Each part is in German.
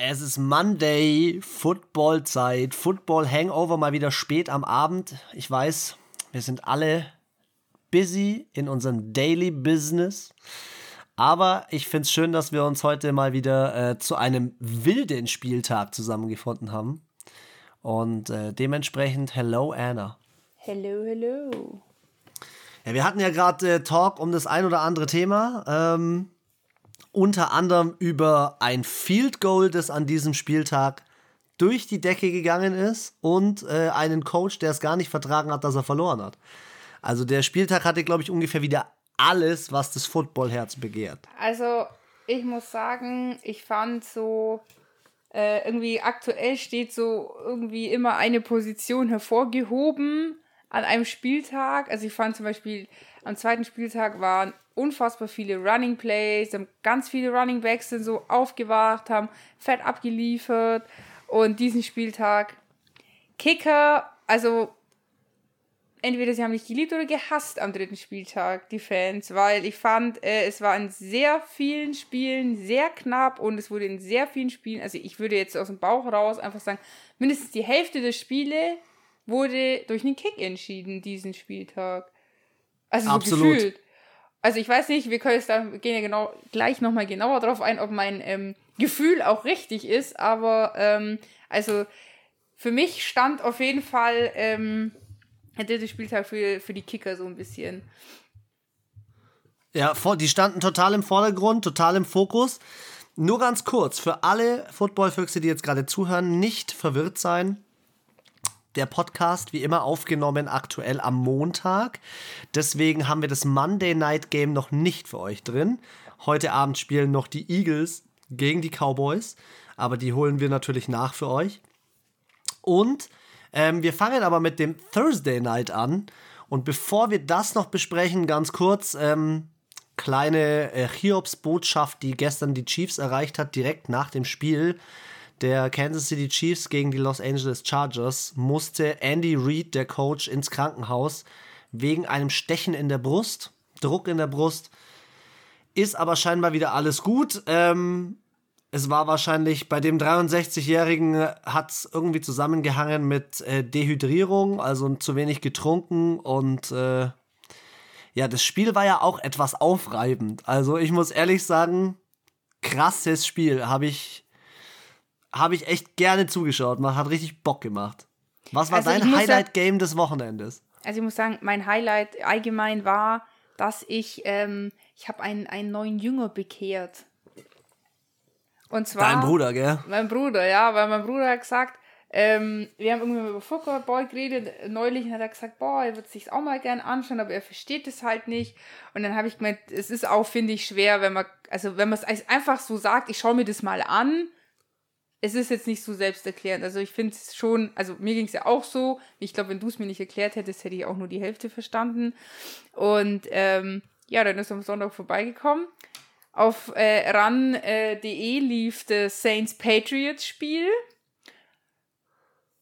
Es ist Monday, Football-Zeit, Football-Hangover mal wieder spät am Abend. Ich weiß, wir sind alle busy in unserem Daily Business. Aber ich finde es schön, dass wir uns heute mal wieder äh, zu einem wilden Spieltag zusammengefunden haben. Und äh, dementsprechend, hello Anna. Hello, hello. Ja, wir hatten ja gerade äh, Talk um das ein oder andere Thema. Ähm, unter anderem über ein Field Goal, das an diesem Spieltag durch die Decke gegangen ist und äh, einen Coach, der es gar nicht vertragen hat, dass er verloren hat. Also der Spieltag hatte, glaube ich, ungefähr wieder alles, was das Footballherz begehrt. Also ich muss sagen, ich fand so, äh, irgendwie aktuell steht so irgendwie immer eine Position hervorgehoben an einem Spieltag. Also ich fand zum Beispiel am zweiten Spieltag waren unfassbar viele Running Plays, ganz viele Running Backs sind so aufgewacht, haben fett abgeliefert und diesen Spieltag Kicker, also entweder sie haben mich geliebt oder gehasst am dritten Spieltag, die Fans, weil ich fand, äh, es war in sehr vielen Spielen sehr knapp und es wurde in sehr vielen Spielen, also ich würde jetzt aus dem Bauch raus einfach sagen, mindestens die Hälfte der Spiele wurde durch einen Kick entschieden, diesen Spieltag. Also so Absolut. gefühlt. Also ich weiß nicht, wir können jetzt da gehen ja genau gleich nochmal genauer drauf ein, ob mein ähm, Gefühl auch richtig ist, aber ähm, also für mich stand auf jeden Fall ähm, der dritte Spieltag für, für die Kicker so ein bisschen. Ja, die standen total im Vordergrund, total im Fokus. Nur ganz kurz, für alle Footballfüchse, die jetzt gerade zuhören, nicht verwirrt sein der Podcast wie immer aufgenommen aktuell am Montag. Deswegen haben wir das Monday Night Game noch nicht für euch drin. Heute Abend spielen noch die Eagles gegen die Cowboys, aber die holen wir natürlich nach für euch. Und ähm, wir fangen aber mit dem Thursday Night an. Und bevor wir das noch besprechen, ganz kurz, ähm, kleine äh, Hiobs-Botschaft, die gestern die Chiefs erreicht hat, direkt nach dem Spiel der Kansas City Chiefs gegen die Los Angeles Chargers musste Andy Reid, der Coach, ins Krankenhaus wegen einem Stechen in der Brust, Druck in der Brust. Ist aber scheinbar wieder alles gut. Ähm, es war wahrscheinlich bei dem 63-Jährigen hat es irgendwie zusammengehangen mit äh, Dehydrierung, also zu wenig getrunken und äh, ja, das Spiel war ja auch etwas aufreibend. Also ich muss ehrlich sagen, krasses Spiel. Habe ich habe ich echt gerne zugeschaut. Man hat richtig Bock gemacht. Was war also dein Highlight-Game des Wochenendes? Also ich muss sagen, mein Highlight allgemein war, dass ich, ähm, ich habe einen, einen neuen Jünger bekehrt. Und zwar. Dein Bruder, gell? Mein Bruder, ja, weil mein Bruder hat gesagt, ähm, wir haben irgendwie über Football geredet. Neulich hat er gesagt, boah, er würde sich auch mal gern anschauen, aber er versteht es halt nicht. Und dann habe ich gemeint, es ist auch, finde ich, schwer, wenn man, also wenn man es einfach so sagt, ich schaue mir das mal an es ist jetzt nicht so selbsterklärend. Also ich finde es schon, also mir ging es ja auch so. Ich glaube, wenn du es mir nicht erklärt hättest, hätte ich auch nur die Hälfte verstanden. Und ähm, ja, dann ist er am Sonntag vorbeigekommen. Auf äh, ran.de äh, lief das Saints Patriots Spiel.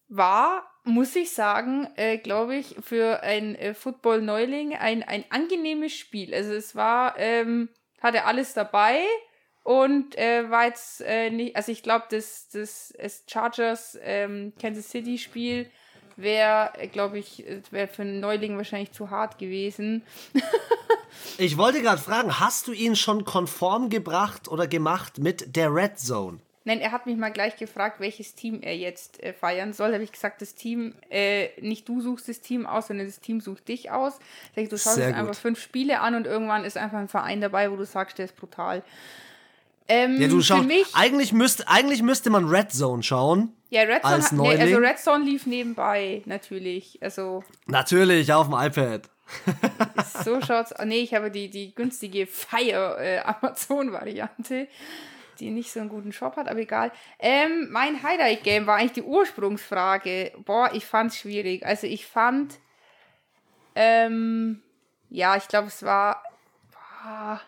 War, muss ich sagen, äh, glaube ich, für ein äh, Football-Neuling ein, ein angenehmes Spiel. Also es war, ähm, hatte alles dabei und äh, war jetzt äh, nicht, also ich glaube, das, das, das Chargers ähm, Kansas City Spiel wäre, äh, glaube ich, wäre für einen Neuling wahrscheinlich zu hart gewesen. ich wollte gerade fragen, hast du ihn schon konform gebracht oder gemacht mit der Red Zone? Nein, er hat mich mal gleich gefragt, welches Team er jetzt äh, feiern soll. Da habe ich gesagt, das Team, äh, nicht du suchst das Team aus, sondern das Team sucht dich aus. Da ich, du schaust einfach fünf Spiele an und irgendwann ist einfach ein Verein dabei, wo du sagst, der ist brutal. Ähm, ja, du schaust, eigentlich, müsst, eigentlich müsste man Red Zone schauen. Ja, Red Zone, als nee, also Red Zone lief nebenbei, natürlich. Also, natürlich, auf dem iPad. so schaut's. Nee, ich habe die, die günstige Fire äh, Amazon-Variante, die nicht so einen guten Shop hat, aber egal. Ähm, mein Highlight-Game war eigentlich die Ursprungsfrage. Boah, ich fand's schwierig. Also ich fand, ähm, ja, ich glaube, es war, boah,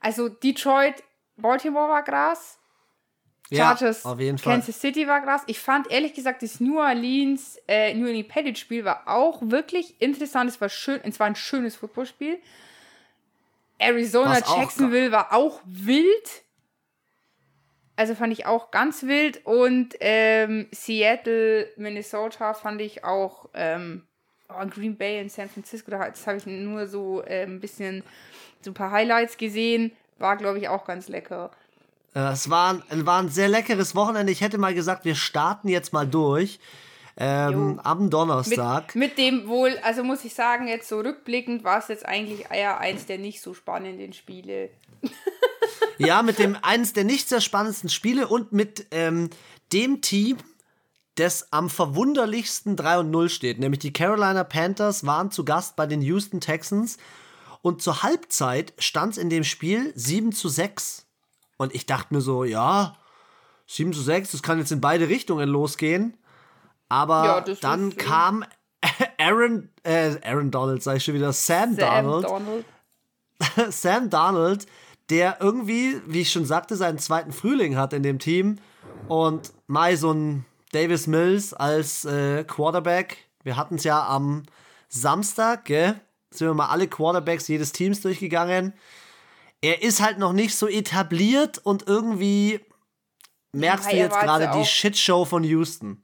also Detroit Baltimore war Gras. Chargers, ja, Kansas City war Gras. Ich fand ehrlich gesagt, das New Orleans, äh, New Orleans Patriots Spiel war auch wirklich interessant. Es war schön, es war ein schönes Footballspiel. Arizona, Jacksonville war auch wild. Also fand ich auch ganz wild. Und ähm, Seattle, Minnesota fand ich auch. Ähm, oh, Green Bay in San Francisco, das habe ich nur so äh, ein bisschen, so ein paar Highlights gesehen. War, glaube ich, auch ganz lecker. Äh, es war, war ein sehr leckeres Wochenende. Ich hätte mal gesagt, wir starten jetzt mal durch. Ähm, am Donnerstag. Mit, mit, dem wohl, also muss ich sagen, jetzt so rückblickend war es jetzt eigentlich eher eins der nicht so spannenden Spiele. ja, mit dem eines der nicht sehr spannendsten Spiele und mit ähm, dem Team, das am verwunderlichsten 3 und 0 steht. Nämlich die Carolina Panthers waren zu Gast bei den Houston Texans und zur Halbzeit stand es in dem Spiel 7 zu 6. Und ich dachte mir so, ja, 7 zu 6, das kann jetzt in beide Richtungen losgehen. Aber ja, dann kam Aaron, äh, Aaron Donald, sag ich schon wieder, Sam, Sam Donald. Donald. Sam Donald, der irgendwie, wie ich schon sagte, seinen zweiten Frühling hat in dem Team. Und Mai so ein Davis Mills als äh, Quarterback. Wir hatten es ja am Samstag, gell? Sind wir mal alle Quarterbacks jedes Teams durchgegangen. Er ist halt noch nicht so etabliert und irgendwie merkst ja, du jetzt gerade die Shitshow von Houston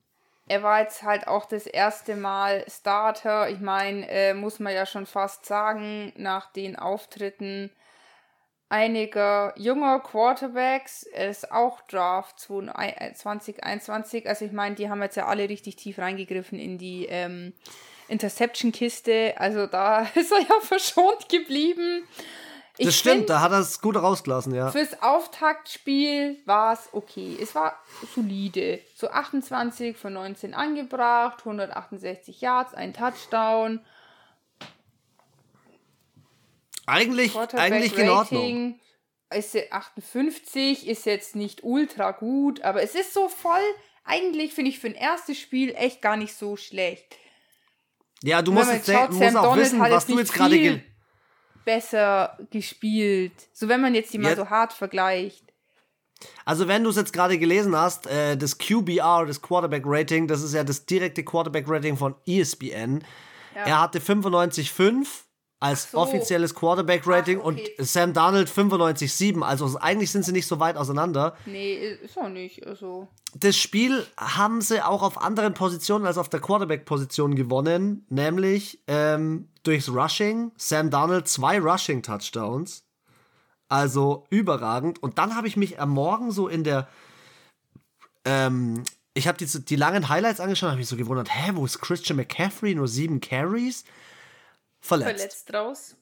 er war jetzt halt auch das erste Mal Starter. Ich meine, äh, muss man ja schon fast sagen, nach den Auftritten einiger junger Quarterbacks, er ist auch Draft 2021. Äh, also ich meine, die haben jetzt ja alle richtig tief reingegriffen in die ähm, Interception-Kiste. Also da ist er ja verschont geblieben. Ich das stimmt, find, da hat er es gut rausgelassen, ja. Fürs Auftaktspiel war es okay. Es war solide. So 28 von 19 angebracht, 168 Yards, ein Touchdown. Eigentlich, eigentlich in Ordnung. Ist 58, ist jetzt nicht ultra gut, aber es ist so voll. Eigentlich finde ich für ein erstes Spiel echt gar nicht so schlecht. Ja, du musst, jetzt, schaut, musst auch wissen, was du jetzt gerade besser gespielt. So wenn man jetzt die mal ja. so hart vergleicht. Also wenn du es jetzt gerade gelesen hast, äh, das QBR, das Quarterback Rating, das ist ja das direkte Quarterback Rating von ESPN. Ja. Er hatte 95,5 als so. offizielles Quarterback-Rating okay. und Sam Darnold 95,7. Also eigentlich sind sie nicht so weit auseinander. Nee, ist auch nicht. Also. Das Spiel haben sie auch auf anderen Positionen als auf der Quarterback-Position gewonnen, nämlich ähm, durchs Rushing. Sam Darnold zwei Rushing-Touchdowns. Also überragend. Und dann habe ich mich am Morgen so in der. Ähm, ich habe die, die langen Highlights angeschaut und habe mich so gewundert, hä, wo ist Christian McCaffrey? Nur sieben Carries? Verletzt. Verletzt raus.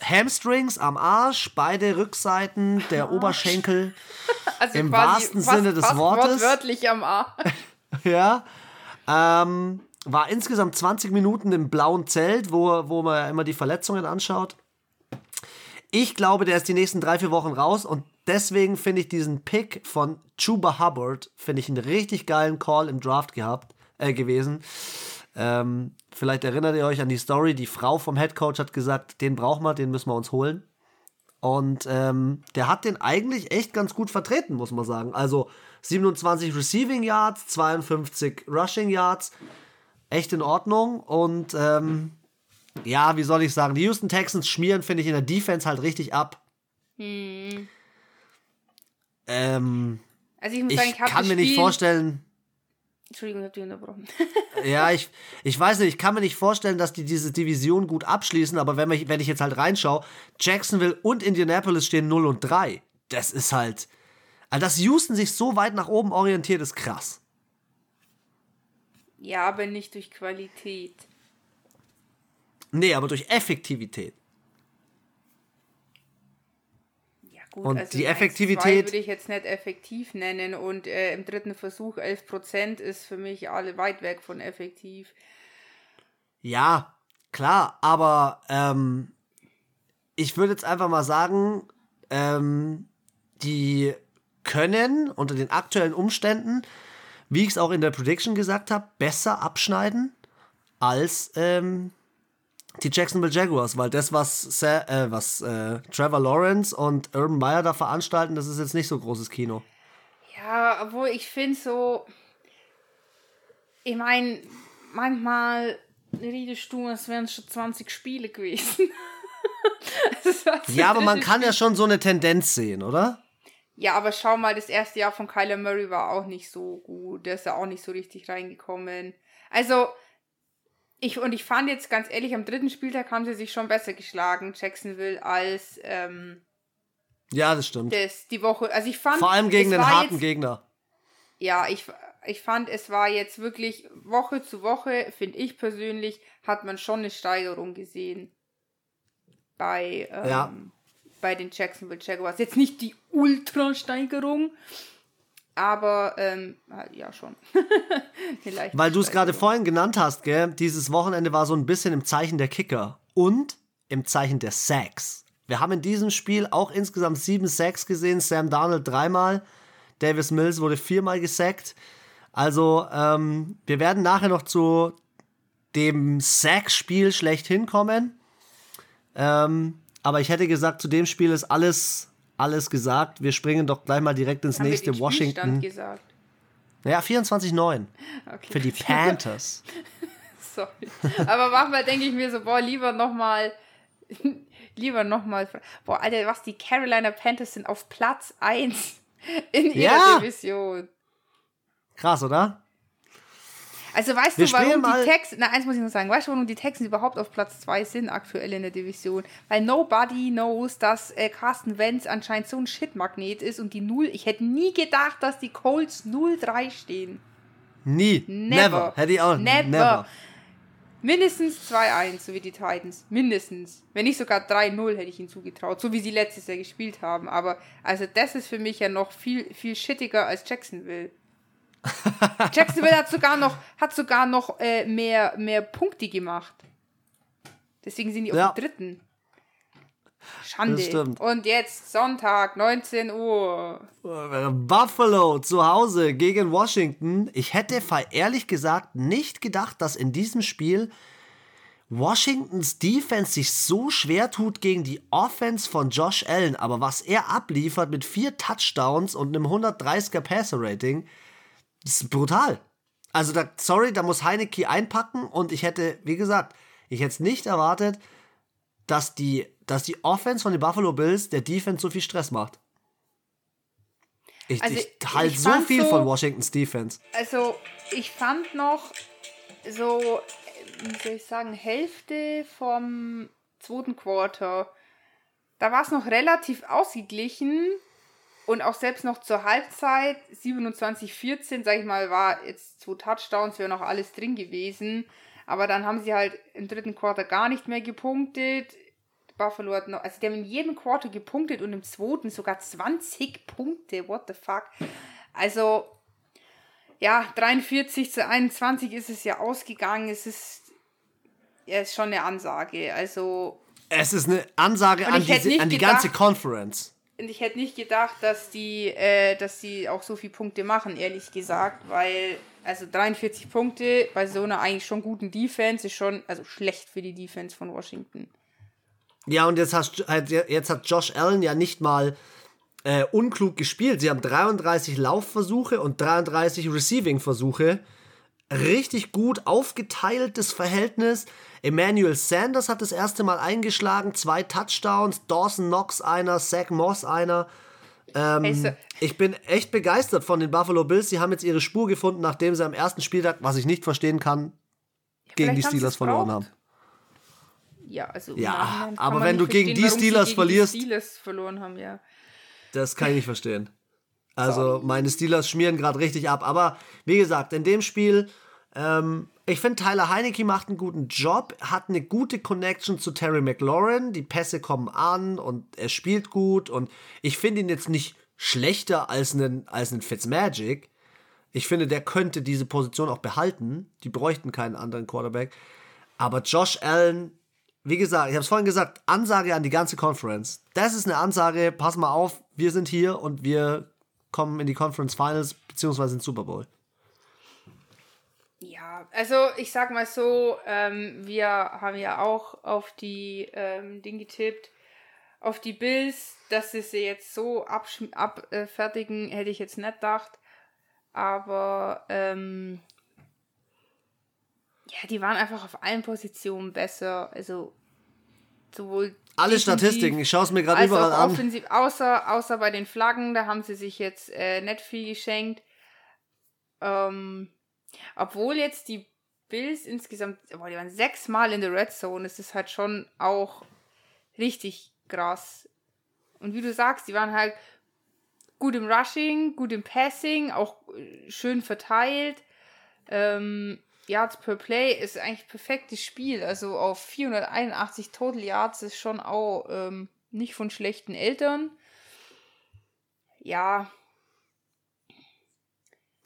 Hamstrings am Arsch, beide Rückseiten der Arsch. Oberschenkel. Also Im wahrsten fast, Sinne des fast Wortes. Wortwörtlich am Arsch. ja. Ähm, war insgesamt 20 Minuten im blauen Zelt, wo, wo man immer die Verletzungen anschaut. Ich glaube, der ist die nächsten drei, vier Wochen raus und deswegen finde ich diesen Pick von Chuba Hubbard, finde ich einen richtig geilen Call im Draft gehabt, äh, gewesen. Ähm, vielleicht erinnert ihr euch an die Story, die Frau vom Head Coach hat gesagt, den brauchen wir, den müssen wir uns holen. Und ähm, der hat den eigentlich echt ganz gut vertreten, muss man sagen. Also 27 Receiving Yards, 52 Rushing Yards, echt in Ordnung. Und ähm, ja, wie soll ich sagen, die Houston Texans schmieren, finde ich, in der Defense halt richtig ab. Hm. Ähm, also ich, muss sagen, ich kann mir nicht vorstellen, Entschuldigung, ich habe dich unterbrochen. ja, ich, ich weiß nicht, ich kann mir nicht vorstellen, dass die diese Division gut abschließen, aber wenn, wir, wenn ich jetzt halt reinschaue, Jacksonville und Indianapolis stehen 0 und 3. Das ist halt. Also, dass Houston sich so weit nach oben orientiert, ist krass. Ja, aber nicht durch Qualität. Nee, aber durch Effektivität. Gut, und also die Effektivität würde ich jetzt nicht effektiv nennen und äh, im dritten Versuch 11% ist für mich alle weit weg von effektiv. Ja, klar, aber ähm, ich würde jetzt einfach mal sagen, ähm, die können unter den aktuellen Umständen, wie ich es auch in der Prediction gesagt habe, besser abschneiden als ähm, die Jacksonville Jaguars, weil das, was, Sa äh, was äh, Trevor Lawrence und Urban Meyer da veranstalten, das ist jetzt nicht so großes Kino. Ja, obwohl ich finde so, ich meine, manchmal redest du, es wären schon 20 Spiele gewesen. ja, aber man kann ja schon so eine Tendenz sehen, oder? Ja, aber schau mal, das erste Jahr von Kyler Murray war auch nicht so gut. Der ist ja auch nicht so richtig reingekommen. Also, ich, und ich fand jetzt ganz ehrlich, am dritten Spieltag haben sie sich schon besser geschlagen, Jacksonville, als ähm, ja, das stimmt. Das, die Woche. Also ich fand. Vor allem gegen einen harten jetzt, Gegner. Ja, ich, ich fand, es war jetzt wirklich Woche zu Woche, finde ich persönlich, hat man schon eine Steigerung gesehen. Bei, ähm, ja. bei den Jacksonville Jaguars. Jetzt nicht die Ultra-Steigerung, aber ähm, ja schon. Weil du es gerade vorhin genannt hast, gell? Dieses Wochenende war so ein bisschen im Zeichen der Kicker und im Zeichen der Sacks. Wir haben in diesem Spiel auch insgesamt sieben Sacks gesehen. Sam Darnold dreimal, Davis Mills wurde viermal gesackt. Also ähm, wir werden nachher noch zu dem Sack-Spiel schlechthin kommen. Ähm, aber ich hätte gesagt, zu dem Spiel ist alles alles gesagt. Wir springen doch gleich mal direkt ins Haben nächste wir den Washington. Gesagt? Ja, 24-9. Okay. Für die Panthers. Sorry. Aber manchmal denke ich mir so, boah, lieber nochmal. lieber nochmal. Boah, Alter, was die Carolina Panthers sind auf Platz 1 in ihrer ja. Division. Krass, oder? Also weißt Wir du, warum die Texans, na eins muss ich noch sagen, weißt du, warum die Texans überhaupt auf Platz 2 sind aktuell in der Division? Weil nobody knows, dass äh, Carsten Wentz anscheinend so ein Shitmagnet ist und die Null, ich hätte nie gedacht, dass die Colts 0-3 stehen. Nie. Never. never. Hätte ich auch never. never. Mindestens 2-1, so wie die Titans. Mindestens. Wenn nicht sogar 3-0 hätte ich ihnen zugetraut, so wie sie letztes Jahr gespielt haben. Aber also das ist für mich ja noch viel, viel shittiger als Jacksonville. Jacksonville hat sogar noch, hat sogar noch äh, mehr, mehr Punkte gemacht. Deswegen sind die ja. auf dem dritten. Schande. Und jetzt Sonntag, 19 Uhr. Buffalo zu Hause gegen Washington. Ich hätte ehrlich gesagt nicht gedacht, dass in diesem Spiel Washingtons Defense sich so schwer tut gegen die Offense von Josh Allen. Aber was er abliefert mit vier Touchdowns und einem 130er Passer Rating, das ist brutal. Also, da, sorry, da muss Heineke einpacken und ich hätte, wie gesagt, ich hätte es nicht erwartet, dass die, dass die Offense von den Buffalo Bills der Defense so viel Stress macht. Ich, also, ich halte so viel so, von Washingtons Defense. Also, ich fand noch so, wie soll ich sagen, Hälfte vom zweiten Quarter. Da war es noch relativ ausgeglichen. Und auch selbst noch zur Halbzeit, 27-14, sag ich mal, war jetzt zwei Touchdowns, wäre noch alles drin gewesen. Aber dann haben sie halt im dritten Quarter gar nicht mehr gepunktet. Buffalo hat noch, also die haben in jedem Quarter gepunktet und im zweiten sogar 20 Punkte. What the fuck? Also, ja, 43 zu 21 ist es ja ausgegangen. Es ist, ja, ist schon eine Ansage. Also. Es ist eine Ansage an die, an die gedacht, ganze Conference. Und ich hätte nicht gedacht, dass die, äh, dass die auch so viele Punkte machen, ehrlich gesagt, weil, also 43 Punkte bei so einer eigentlich schon guten Defense ist schon, also schlecht für die Defense von Washington. Ja, und jetzt, hast, jetzt hat Josh Allen ja nicht mal äh, unklug gespielt. Sie haben 33 Laufversuche und 33 Receiving-Versuche. Richtig gut aufgeteiltes Verhältnis. Emmanuel Sanders hat das erste Mal eingeschlagen, zwei Touchdowns, Dawson Knox einer, Zach Moss einer. Ähm, hey, so. Ich bin echt begeistert von den Buffalo Bills. Sie haben jetzt ihre Spur gefunden, nachdem sie am ersten Spieltag, was ich nicht verstehen kann, ja, gegen die Steelers verloren haben. Ja, also ja, aber wenn du gegen die Steelers gegen verlierst, die Steelers verloren haben, ja. Das kann ich nicht verstehen. Also meine Steelers schmieren gerade richtig ab. Aber wie gesagt, in dem Spiel ähm, ich finde, Tyler Heinecke macht einen guten Job, hat eine gute Connection zu Terry McLaurin. Die Pässe kommen an und er spielt gut. Und ich finde ihn jetzt nicht schlechter als einen, als einen Fitzmagic. Ich finde, der könnte diese Position auch behalten. Die bräuchten keinen anderen Quarterback. Aber Josh Allen, wie gesagt, ich habe es vorhin gesagt, Ansage an die ganze Conference. Das ist eine Ansage, pass mal auf, wir sind hier und wir kommen in die Conference Finals beziehungsweise in Super Bowl. Ja, also ich sag mal so, ähm, wir haben ja auch auf die ähm, Ding getippt, auf die Bills, dass sie sie jetzt so abfertigen, äh, hätte ich jetzt nicht gedacht. Aber ähm, ja, die waren einfach auf allen Positionen besser. Also sowohl Alle defensiv, Statistiken, ich schaue es mir gerade überall an. Offensiv, außer, außer bei den Flaggen, da haben sie sich jetzt äh, nicht viel geschenkt. Ähm, obwohl jetzt die Bills insgesamt, boah, die waren sechsmal in der Red Zone, das ist halt schon auch richtig krass. Und wie du sagst, die waren halt gut im Rushing, gut im Passing, auch äh, schön verteilt. Ähm, Yards per Play ist eigentlich perfektes Spiel. Also auf 481 Total Yards ist schon auch ähm, nicht von schlechten Eltern. Ja.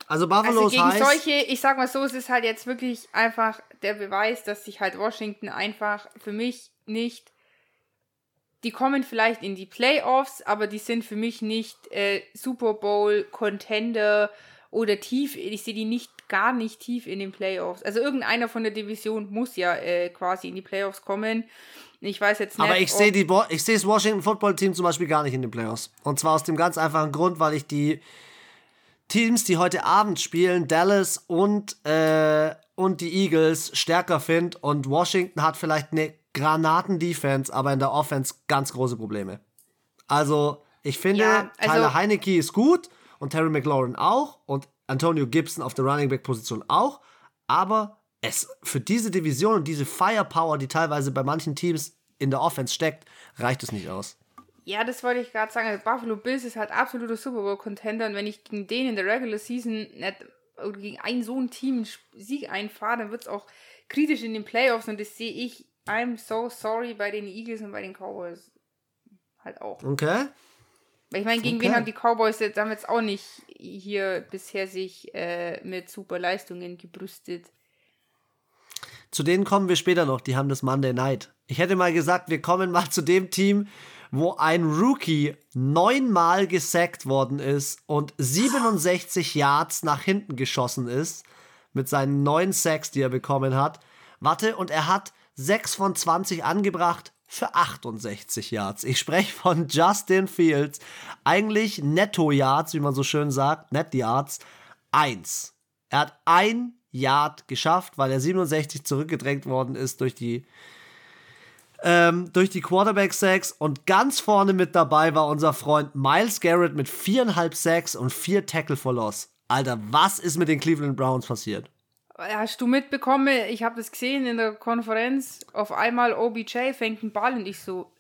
Also Buffalo also gegen heißt, solche, ich sag mal so, es ist halt jetzt wirklich einfach der Beweis, dass sich halt Washington einfach für mich nicht die kommen vielleicht in die Playoffs, aber die sind für mich nicht äh, Super Bowl Contender oder tief. Ich sehe die nicht gar nicht tief in den Playoffs. Also irgendeiner von der Division muss ja äh, quasi in die Playoffs kommen. Ich weiß jetzt nicht. Aber ich sehe die, ich sehe das Washington Football Team zum Beispiel gar nicht in den Playoffs. Und zwar aus dem ganz einfachen Grund, weil ich die Teams, die heute Abend spielen, Dallas und äh, und die Eagles stärker finde. Und Washington hat vielleicht eine Granaten-Defense, aber in der Offense ganz große Probleme. Also, ich finde, ja, also Tyler Heinecke ist gut und Terry McLaurin auch und Antonio Gibson auf der Running Back Position auch, aber es für diese Division und diese Firepower, die teilweise bei manchen Teams in der Offense steckt, reicht es nicht aus. Ja, das wollte ich gerade sagen. Also Buffalo Bills ist halt absoluter Super Bowl Contender und wenn ich gegen den in der Regular Season nicht oder gegen ein so ein Team Sieg einfahre, dann wird es auch kritisch in den Playoffs und das sehe ich I'm so sorry bei den Eagles und bei den Cowboys halt auch. Okay. Ich meine, gegen okay. wen haben die Cowboys jetzt, haben jetzt auch nicht hier bisher sich äh, mit super Leistungen gebrüstet. Zu denen kommen wir später noch, die haben das Monday Night. Ich hätte mal gesagt, wir kommen mal zu dem Team, wo ein Rookie neunmal gesackt worden ist und 67 Yards nach hinten geschossen ist mit seinen neun Sacks, die er bekommen hat. Warte, und er hat 6 von 20 angebracht für 68 Yards. Ich spreche von Justin Fields. Eigentlich Netto-Yards, wie man so schön sagt, Net-Yards, 1. Er hat ein Yard geschafft, weil er 67 zurückgedrängt worden ist durch die ähm, durch die Quarterback-Sacks und ganz vorne mit dabei war unser Freund Miles Garrett mit viereinhalb Sacks und vier Tackle for Loss. Alter, was ist mit den Cleveland Browns passiert? Hast du mitbekommen, ich habe das gesehen in der Konferenz, auf einmal OBJ fängt einen Ball und ich so,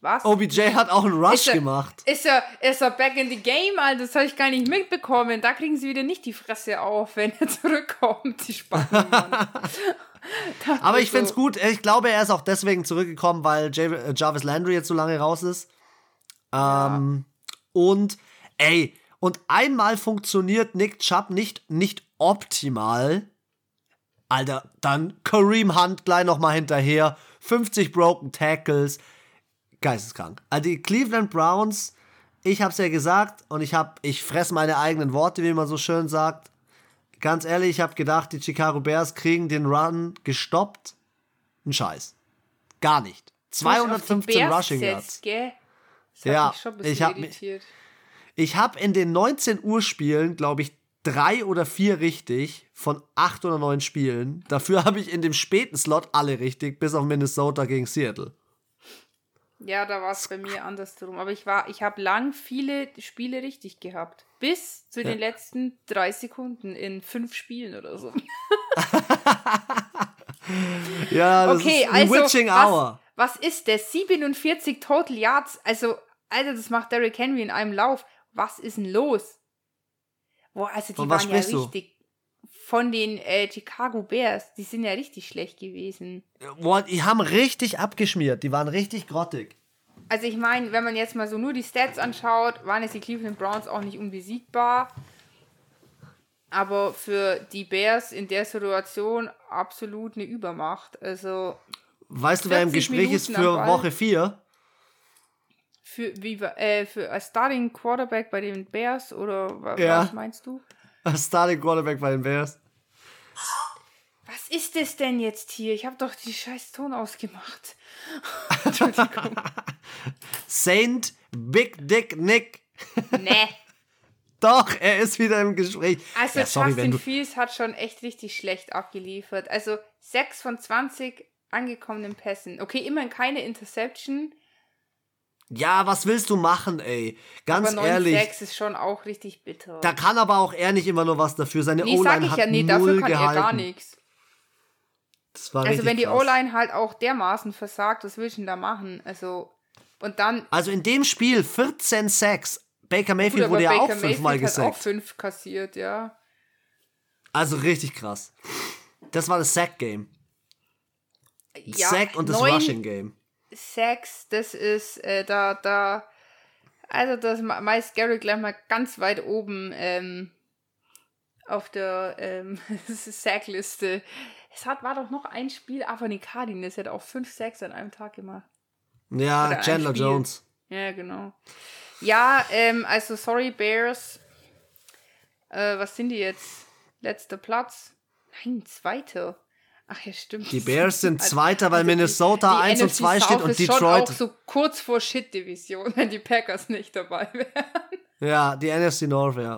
was? OBJ hat auch einen Rush ist er, gemacht. Ist er, ist er back in the game, Alter? Das habe ich gar nicht mitbekommen. Da kriegen sie wieder nicht die Fresse auf, wenn er zurückkommt, die Spannen. Aber ich so. finde es gut. Ich glaube, er ist auch deswegen zurückgekommen, weil äh, Jarvis Landry jetzt so lange raus ist. Ähm, ja. Und, ey, und einmal funktioniert Nick Chubb nicht, nicht optimal. Alter, dann Kareem Hunt gleich nochmal hinterher. 50 Broken Tackles. Geisteskrank. Also die Cleveland Browns, ich hab's ja gesagt und ich hab, ich fress meine eigenen Worte, wie man so schön sagt. Ganz ehrlich, ich hab gedacht, die Chicago Bears kriegen den Run gestoppt. Ein Scheiß. Gar nicht. 215 Rushing Yards. Ja, ich hab mich, ich habe in den 19 Uhr Spielen, glaube ich, drei oder vier richtig von acht oder neun Spielen. Dafür habe ich in dem späten Slot alle richtig, bis auf Minnesota gegen Seattle. Ja, da war es bei mir andersrum. Aber ich war, ich habe lang viele Spiele richtig gehabt. Bis zu ja. den letzten drei Sekunden in fünf Spielen oder so. ja, das okay, ist also, Witching Hour. Was, was ist das? 47 Total Yards. Also, Alter, das macht Derrick Henry in einem Lauf. Was ist denn los? Boah, also die Von waren ja richtig. Du? Von den äh, Chicago Bears, die sind ja richtig schlecht gewesen. Boah, die haben richtig abgeschmiert, die waren richtig grottig. Also ich meine, wenn man jetzt mal so nur die Stats anschaut, waren jetzt die Cleveland Browns auch nicht unbesiegbar. Aber für die Bears in der Situation absolut eine Übermacht. Also. Weißt du, wer im Gespräch Minuten ist für Woche 4? Für, wie, äh, für als Starting Quarterback bei den Bears oder was, ja. was meinst du? Als Starting Quarterback bei den Bears. Was ist das denn jetzt hier? Ich habe doch die scheiß Ton ausgemacht. Entschuldigung. Saint Big Dick Nick. nee. Doch, er ist wieder im Gespräch. Also ja, sorry, Justin Fields hat schon echt richtig schlecht abgeliefert. Also 6 von 20 angekommenen Pässen. Okay, immerhin keine Interception. Ja, was willst du machen, ey? Ganz aber 9, ehrlich. 6 ist schon auch richtig bitter. Da kann aber auch er nicht immer nur was dafür. Seine nee, O-Line ich hat ja, nee, null dafür kann gehalten. er gar nichts. Also wenn die. O-Line halt auch dermaßen versagt, was willst du denn da machen? Also, und dann, Also in dem Spiel 14 Sacks. Baker gut, Mayfield aber wurde ja Baker auch fünfmal Mayfield hat auch gesackt. fünf kassiert, ja. Also richtig krass. Das war das Sack-Game. ja Sack und das neun Rushing-Game. Sacks, das ist, äh, da, da, also das meist Garrett gleich mal ganz weit oben ähm, auf der ähm, Sackliste. Es hat, war doch noch ein Spiel, aber die Cardinals hat auch fünf Sacks an einem Tag gemacht. Ja, Oder Chandler. Jones. Ja, genau. Ja, ähm, also sorry, Bears. Äh, was sind die jetzt? Letzter Platz? Nein, zweiter. Ach ja, stimmt. Die Bears sind Also- Zweiter, weil also Minnesota die 1 und NFC 2 steht und ist Schon Detroit. auch so kurz vor Shit-Division, wenn die Packers nicht dabei wären. Ja, die NFC North, ja.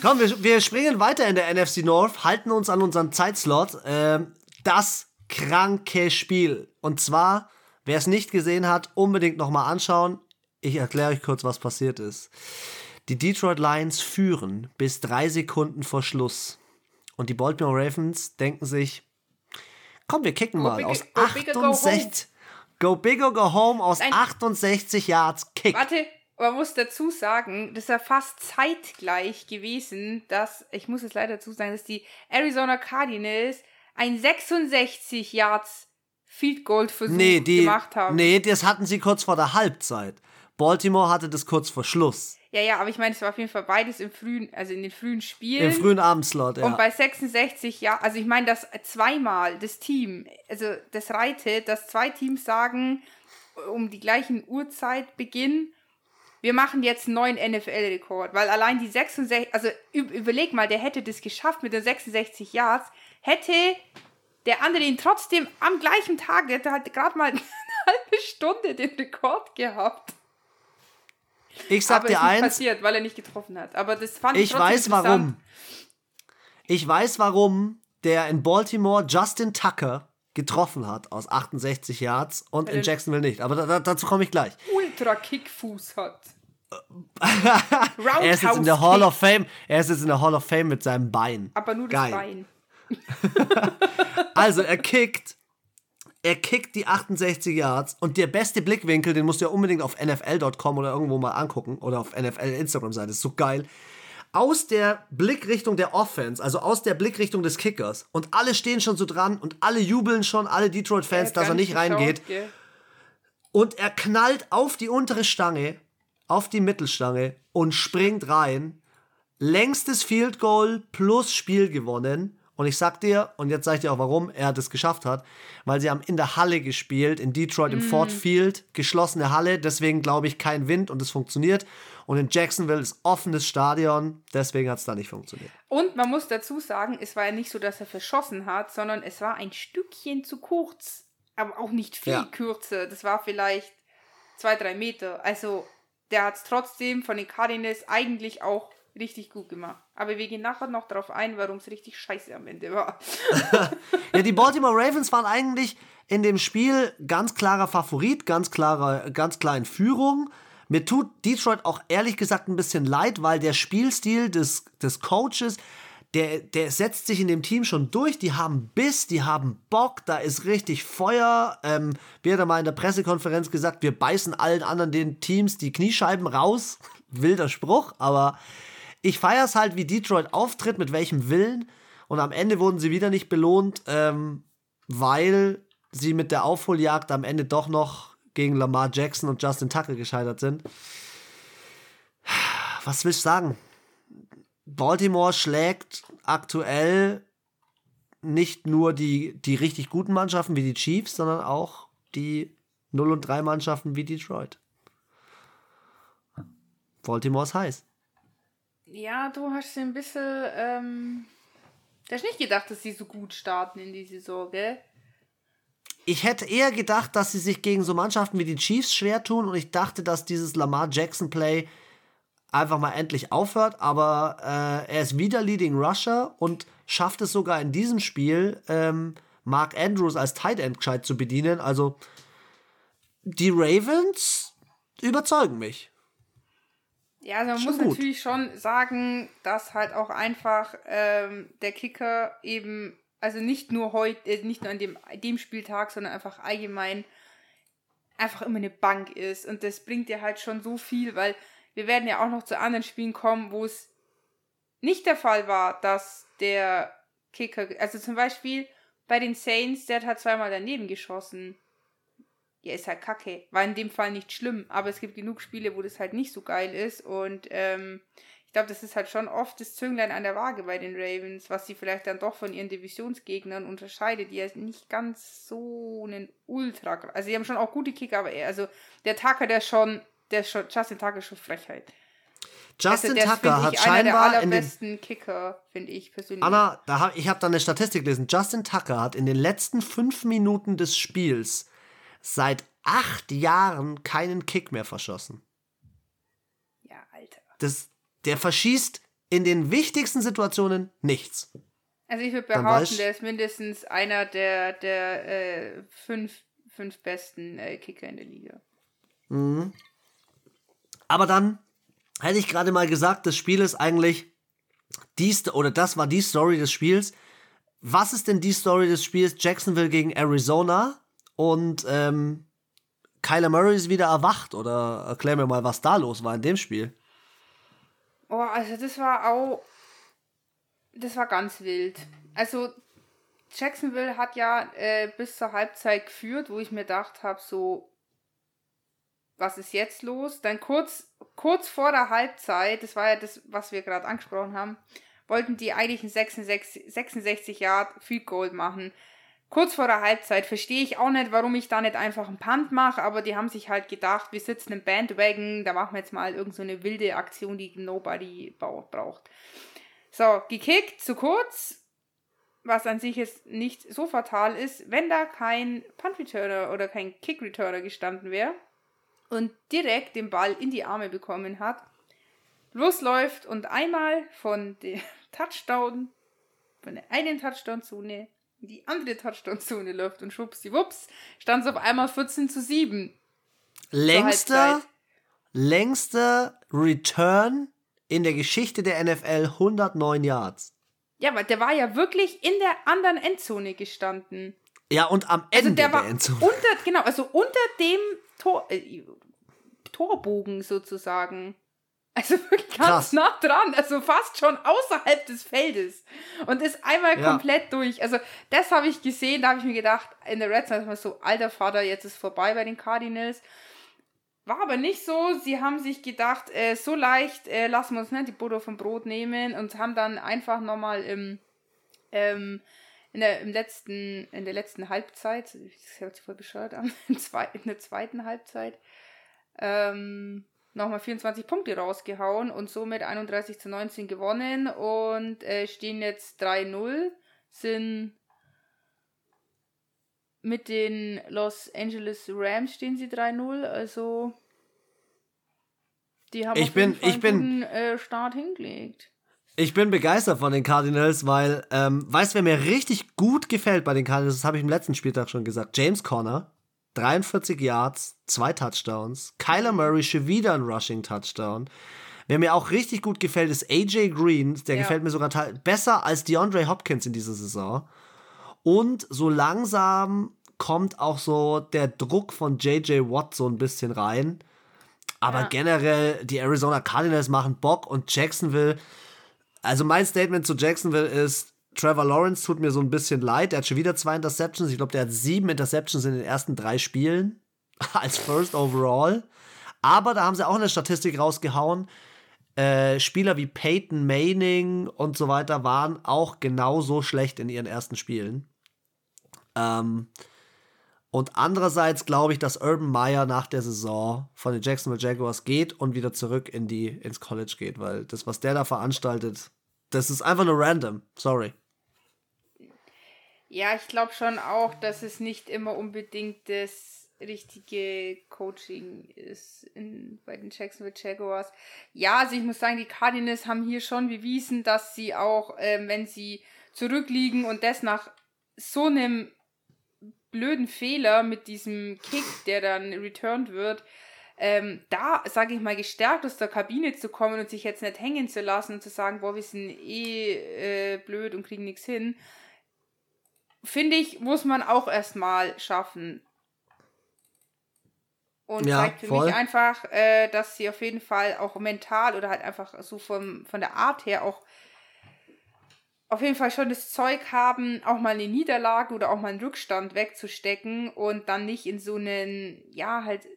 Komm, wir, wir springen weiter in der NFC North, halten uns an unseren Zeitslot. Ähm, das kranke Spiel. Und zwar, wer es nicht gesehen hat, unbedingt nochmal anschauen. Ich erkläre euch kurz, was passiert ist. Die Detroit Lions führen bis drei Sekunden vor Schluss. Und die Baltimore Ravens denken sich, komm, wir kicken mal big- aus go big or go home. 68. Go big or go home aus Nein. 68 Yards Kick. Warte, man muss dazu sagen, das ist ja fast zeitgleich gewesen, dass, ich muss es leider dazu sagen, dass die Arizona Cardinals ein 66 Yards Field Goal Versuch Nee, die, gemacht haben. nee, das hatten sie kurz vor der Halbzeit. Baltimore hatte das kurz vor Schluss. Ja, ja, aber ich meine, es war auf jeden Fall beides im frühen, also in den frühen Spielen. Im frühen Abendslot, ja. Und bei 66, ja, also ich meine, dass zweimal das Team, also das reitet, dass zwei Teams sagen, um die gleichen Uhrzeit Beginn, wir machen jetzt einen neuen NFL-Rekord, weil allein die 66, also üb- überleg mal, der hätte das geschafft mit den 66 Yards, hätte der andere ihn trotzdem am gleichen Tag, der hätte halt gerade mal eine halbe Stunde den Rekord gehabt. Ich sag aber dir ist nicht eins, passiert, weil er nicht getroffen hat. Aber das fand ich ich weiß warum. Ich weiß warum der in Baltimore Justin Tucker getroffen hat aus 68 Yards und in Jacksonville nicht. Aber da, da, dazu komme ich gleich. Ultra-Kickfuß hat. Er ist jetzt in der Hall of Fame. Er ist jetzt in der Hall of Fame mit seinem Bein. Aber nur das Geil. Bein. Also er kickt, er kickt die 68 Yards und der beste Blickwinkel, den musst du ja unbedingt auf NFL.com oder irgendwo mal angucken oder auf NFL Instagram sein, das ist so geil. Aus der Blickrichtung der Offense, also aus der Blickrichtung des Kickers und alle stehen schon so dran und alle jubeln schon, alle Detroit-Fans, dass er nicht reingeht und er knallt auf die untere Stange, auf die Mittelstange und springt rein. Längstes Field Goal plus Spiel gewonnen. Und ich sag dir, und jetzt sag ich dir auch, warum er das geschafft hat, weil sie haben in der Halle gespielt, in Detroit im Ford Field, geschlossene Halle, deswegen glaube ich kein Wind und es funktioniert. Und in Jacksonville ist offenes Stadion, deswegen hat es da nicht funktioniert. Und man muss dazu sagen, es war ja nicht so, dass er verschossen hat, sondern es war ein Stückchen zu kurz. Aber auch nicht viel Ja. kürzer. Das war vielleicht zwei, drei Meter. Also der hat es trotzdem von den Cardinals eigentlich auch richtig gut gemacht. Aber wir gehen nachher noch darauf ein, warum es richtig scheiße am Ende war. Ja, die Baltimore Ravens waren eigentlich in dem Spiel ganz klarer Favorit, ganz klarer, ganz klar in Führung. Mir tut Detroit auch ehrlich gesagt ein bisschen leid, weil der Spielstil des, des Coaches, der, der setzt sich in dem Team schon durch. Die haben Biss, die haben Bock, da ist richtig Feuer. Ähm, wie hat er mal in der Pressekonferenz gesagt, wir beißen allen anderen den Teams die Kniescheiben raus. Wilder Spruch, aber ich feiere es halt, wie Detroit auftritt, mit welchem Willen. Und am Ende wurden sie wieder nicht belohnt, ähm, weil sie mit der Aufholjagd am Ende doch noch gegen Lamar Jackson und Justin Tucker gescheitert sind. Was willst du sagen? Baltimore schlägt aktuell nicht nur die, die richtig guten Mannschaften wie die Chiefs, sondern auch die 0 und 3 Mannschaften wie Detroit. Baltimore ist heiß. Ja, du hast ein bisschen. Ähm, du hast nicht gedacht, dass sie so gut starten in die Saison, gell? Ich hätte eher gedacht, dass sie sich gegen so Mannschaften wie die Chiefs schwer tun und ich dachte, dass dieses Lamar Jackson Play einfach mal endlich aufhört, aber äh, er ist wieder Leading Rusher und schafft es sogar in diesem Spiel ähm, Mark Andrews als Tight End gescheit zu bedienen. Also die Ravens überzeugen mich. Ja, also man schon muss gut. natürlich schon sagen, dass halt auch einfach ähm, der Kicker eben, also nicht nur heute, äh, nicht nur an dem, dem Spieltag, sondern einfach allgemein einfach immer eine Bank ist. Und das bringt dir halt schon so viel, weil wir werden ja auch noch zu anderen Spielen kommen, wo es nicht der Fall war, dass der Kicker, also zum Beispiel bei den Saints, der hat zweimal daneben geschossen ja, ist halt kacke. War in dem Fall nicht schlimm, aber es gibt genug Spiele, wo das halt nicht so geil ist und ähm, ich glaube, das ist halt schon oft das Zünglein an der Waage bei den Ravens, was sie vielleicht dann doch von ihren Divisionsgegnern unterscheidet, die ja nicht ganz so einen Ultra, also sie haben schon auch gute Kicker, aber eher, also der Tucker, der schon, der schon, Justin Tucker ist schon Frechheit. Justin also Tucker hat scheinbar der allerbesten in den Kicker, finde ich persönlich. Anna, da hab, ich habe da eine Statistik gelesen. Justin Tucker hat in den letzten fünf Minuten des Spiels seit acht Jahren keinen Kick mehr verschossen. Ja, Alter. Das, der verschießt in den wichtigsten Situationen nichts. Also ich würde behaupten, der ist mindestens einer der, der äh, fünf, fünf besten äh, Kicker in der Liga. Mhm. Aber dann hätte ich gerade mal gesagt, das Spiel ist eigentlich die, oder das war die Story des Spiels. Was ist denn die Story des Spiels Jacksonville gegen Arizona? Und ähm, Kyler Murray ist wieder erwacht. Oder erklär mir mal, was da los war in dem Spiel. Oh, also das war auch. Das war ganz wild. Also Jacksonville hat ja äh, bis zur Halbzeit geführt, wo ich mir gedacht habe, so, was ist jetzt los? Dann kurz, kurz vor der Halbzeit, das war ja das, was wir gerade angesprochen haben, wollten die eigentlich ein 66, 66 Yard Field Goal machen kurz vor der Halbzeit verstehe ich auch nicht, warum ich da nicht einfach einen Punt mache, aber die haben sich halt gedacht, wir sitzen im Bandwagon, da machen wir jetzt mal irgendeine so wilde Aktion, die nobody braucht. So, gekickt, zu kurz, was an sich jetzt nicht so fatal ist, wenn da kein Punt-Returner oder kein Kick-Returner gestanden wäre und direkt den Ball in die Arme bekommen hat, losläuft und einmal von der Touchdown, von der einen Touchdown-Zone die andere Touchdown-Zone läuft und schwuppsdiwupps stand es auf einmal 14 zu 7. Längster, längster Return in der Geschichte der NFL 109 Yards. Ja, weil der war ja wirklich in der anderen Endzone gestanden. Ja, und am also Ende also der, der war Endzone. Unter, genau, also unter dem Tor, äh, Torbogen sozusagen. Also wirklich ganz Krass. nah dran, also fast schon außerhalb des Feldes und ist einmal ja. komplett durch. Also das habe ich gesehen, da habe ich mir gedacht, in der Red Zone so, alter Vater, jetzt ist vorbei bei den Cardinals. War aber nicht so. Sie haben sich gedacht, äh, so leicht äh, lassen wir uns nicht die Butter vom Brot nehmen und haben dann einfach nochmal im, ähm, in, der, im letzten, in der letzten Halbzeit, das hört sich voll bescheuert an, in, zwei, in der zweiten Halbzeit, ähm, nochmal 24 Punkte rausgehauen und somit 31 zu 19 gewonnen und äh, stehen jetzt 3-0, sind mit den Los Angeles Rams stehen sie 3-0, also die haben ich bin, ich einen bin, guten äh, Start hingelegt. Ich bin begeistert von den Cardinals, weil, ähm, weißt du, wer mir richtig gut gefällt bei den Cardinals, das habe ich im letzten Spieltag schon gesagt, James Conner. 43 Yards, zwei Touchdowns. Kyler Murray schon wieder ein Rushing Touchdown. Wer mir auch richtig gut gefällt, ist AJ Green. Der ja. gefällt mir sogar besser als DeAndre Hopkins in dieser Saison. Und so langsam kommt auch so der Druck von JJ Watt so ein bisschen rein. Aber ja. generell, die Arizona Cardinals machen Bock und Jacksonville. Also mein Statement zu Jacksonville ist, Trevor Lawrence tut mir so ein bisschen leid. Er hat schon wieder zwei Interceptions. Ich glaube, der hat sieben Interceptions in den ersten drei Spielen als First Overall. Aber da haben sie auch eine Statistik rausgehauen. Äh, Spieler wie Peyton Manning und so weiter waren auch genauso schlecht in ihren ersten Spielen. Ähm, und andererseits glaube ich, dass Urban Meyer nach der Saison von den Jacksonville Jaguars geht und wieder zurück in die, ins College geht, weil das, was der da veranstaltet, das ist einfach nur random. Sorry. Ja, ich glaube schon auch, dass es nicht immer unbedingt das richtige Coaching ist in, bei den Jacksonville Jaguars. Ja, also ich muss sagen, die Cardinals haben hier schon bewiesen, dass sie auch, äh, wenn sie zurückliegen und das nach so einem blöden Fehler mit diesem Kick, der dann returned wird, ähm, da, sage ich mal, gestärkt aus der Kabine zu kommen und sich jetzt nicht hängen zu lassen und zu sagen, boah, wir sind eh äh, blöd und kriegen nichts hin, finde ich, muss man auch erstmal schaffen. Und ja, zeigt für voll. mich einfach, äh, dass sie auf jeden Fall auch mental oder halt einfach so vom, von der Art her auch auf jeden Fall schon das Zeug haben, auch mal eine Niederlage oder auch mal einen Rückstand wegzustecken und dann nicht in so einen, ja, halt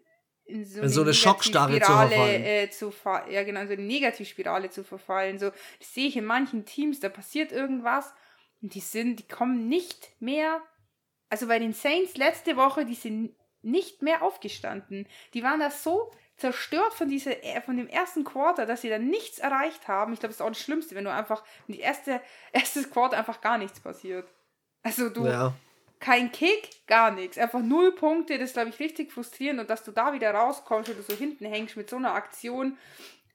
in so, in so eine Schockstarre zu verfallen. Äh, zu ver ja, genau, so eine Negativspirale zu verfallen. So, das sehe ich in manchen Teams, da passiert irgendwas und die sind, die kommen nicht mehr. Also bei den Saints letzte Woche, die sind nicht mehr aufgestanden. Die waren da so zerstört von, dieser, äh, von dem ersten Quarter, dass sie da nichts erreicht haben. Ich glaube, das ist auch das Schlimmste, wenn du einfach, die erste, erstes Quarter einfach gar nichts passiert. Also du, ja. Kein Kick, gar nichts. Einfach null Punkte, das glaube ich, richtig frustrierend und dass du da wieder rauskommst und du so hinten hängst mit so einer Aktion.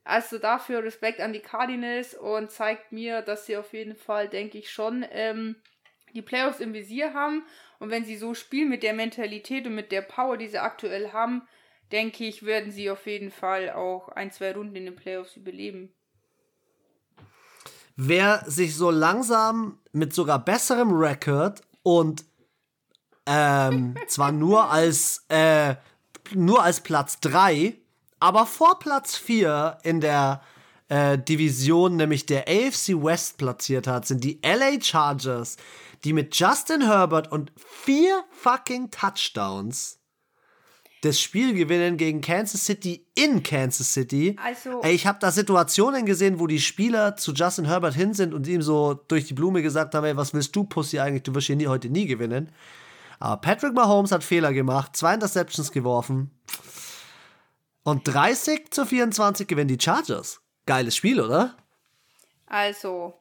Also dafür Respekt an die Cardinals und zeigt mir, dass sie auf jeden Fall, denke ich, schon ähm, die Playoffs im Visier haben. Und wenn sie so spielen mit der Mentalität und mit der Power, die sie aktuell haben, denke ich, werden sie auf jeden Fall auch ein, zwei Runden in den Playoffs überleben. Wer sich so langsam mit sogar besserem Rekord und ähm, zwar nur als äh, nur als Platz 3, aber vor Platz 4 in der äh, Division, nämlich der AFC West platziert hat, sind die LA Chargers, die mit Justin Herbert und vier fucking Touchdowns das Spiel gewinnen gegen Kansas City in Kansas City. Also, Ey, ich habe da Situationen gesehen, wo die Spieler zu Justin Herbert hin sind und ihm so durch die Blume gesagt haben, ey, was willst du, Pussy, eigentlich? Du wirst hier nie, heute nie gewinnen. Aber Patrick Mahomes hat Fehler gemacht, zwei Interceptions geworfen. Und 30 zu 24 gewinnen die Chargers. Geiles Spiel, oder? Also,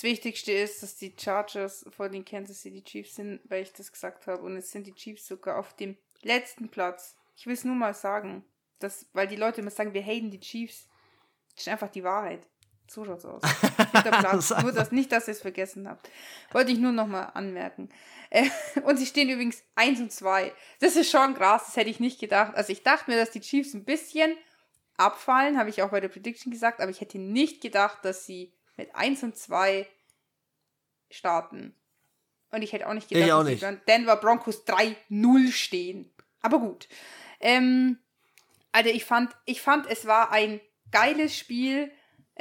das Wichtigste ist, dass die Chargers vor den Kansas City Chiefs sind, weil ich das gesagt habe. Und es sind die Chiefs sogar auf dem letzten Platz. Ich will es nur mal sagen. Dass, weil die Leute immer sagen, wir haten die Chiefs. Das ist einfach die Wahrheit. So schaut's aus. Platz. nur das, nicht, dass ihr es vergessen habt. Wollte ich nur nochmal anmerken. Äh, und sie stehen übrigens 1 und 2. Das ist schon krass, das hätte ich nicht gedacht. Also ich dachte mir, dass die Chiefs ein bisschen abfallen, habe ich auch bei der Prediction gesagt, aber ich hätte nicht gedacht, dass sie mit 1 und 2 starten. Und ich hätte auch nicht gedacht, ich auch nicht. dass Denver Broncos 3-0 stehen. Aber gut. Ähm, also ich fand, ich fand, es war ein geiles Spiel.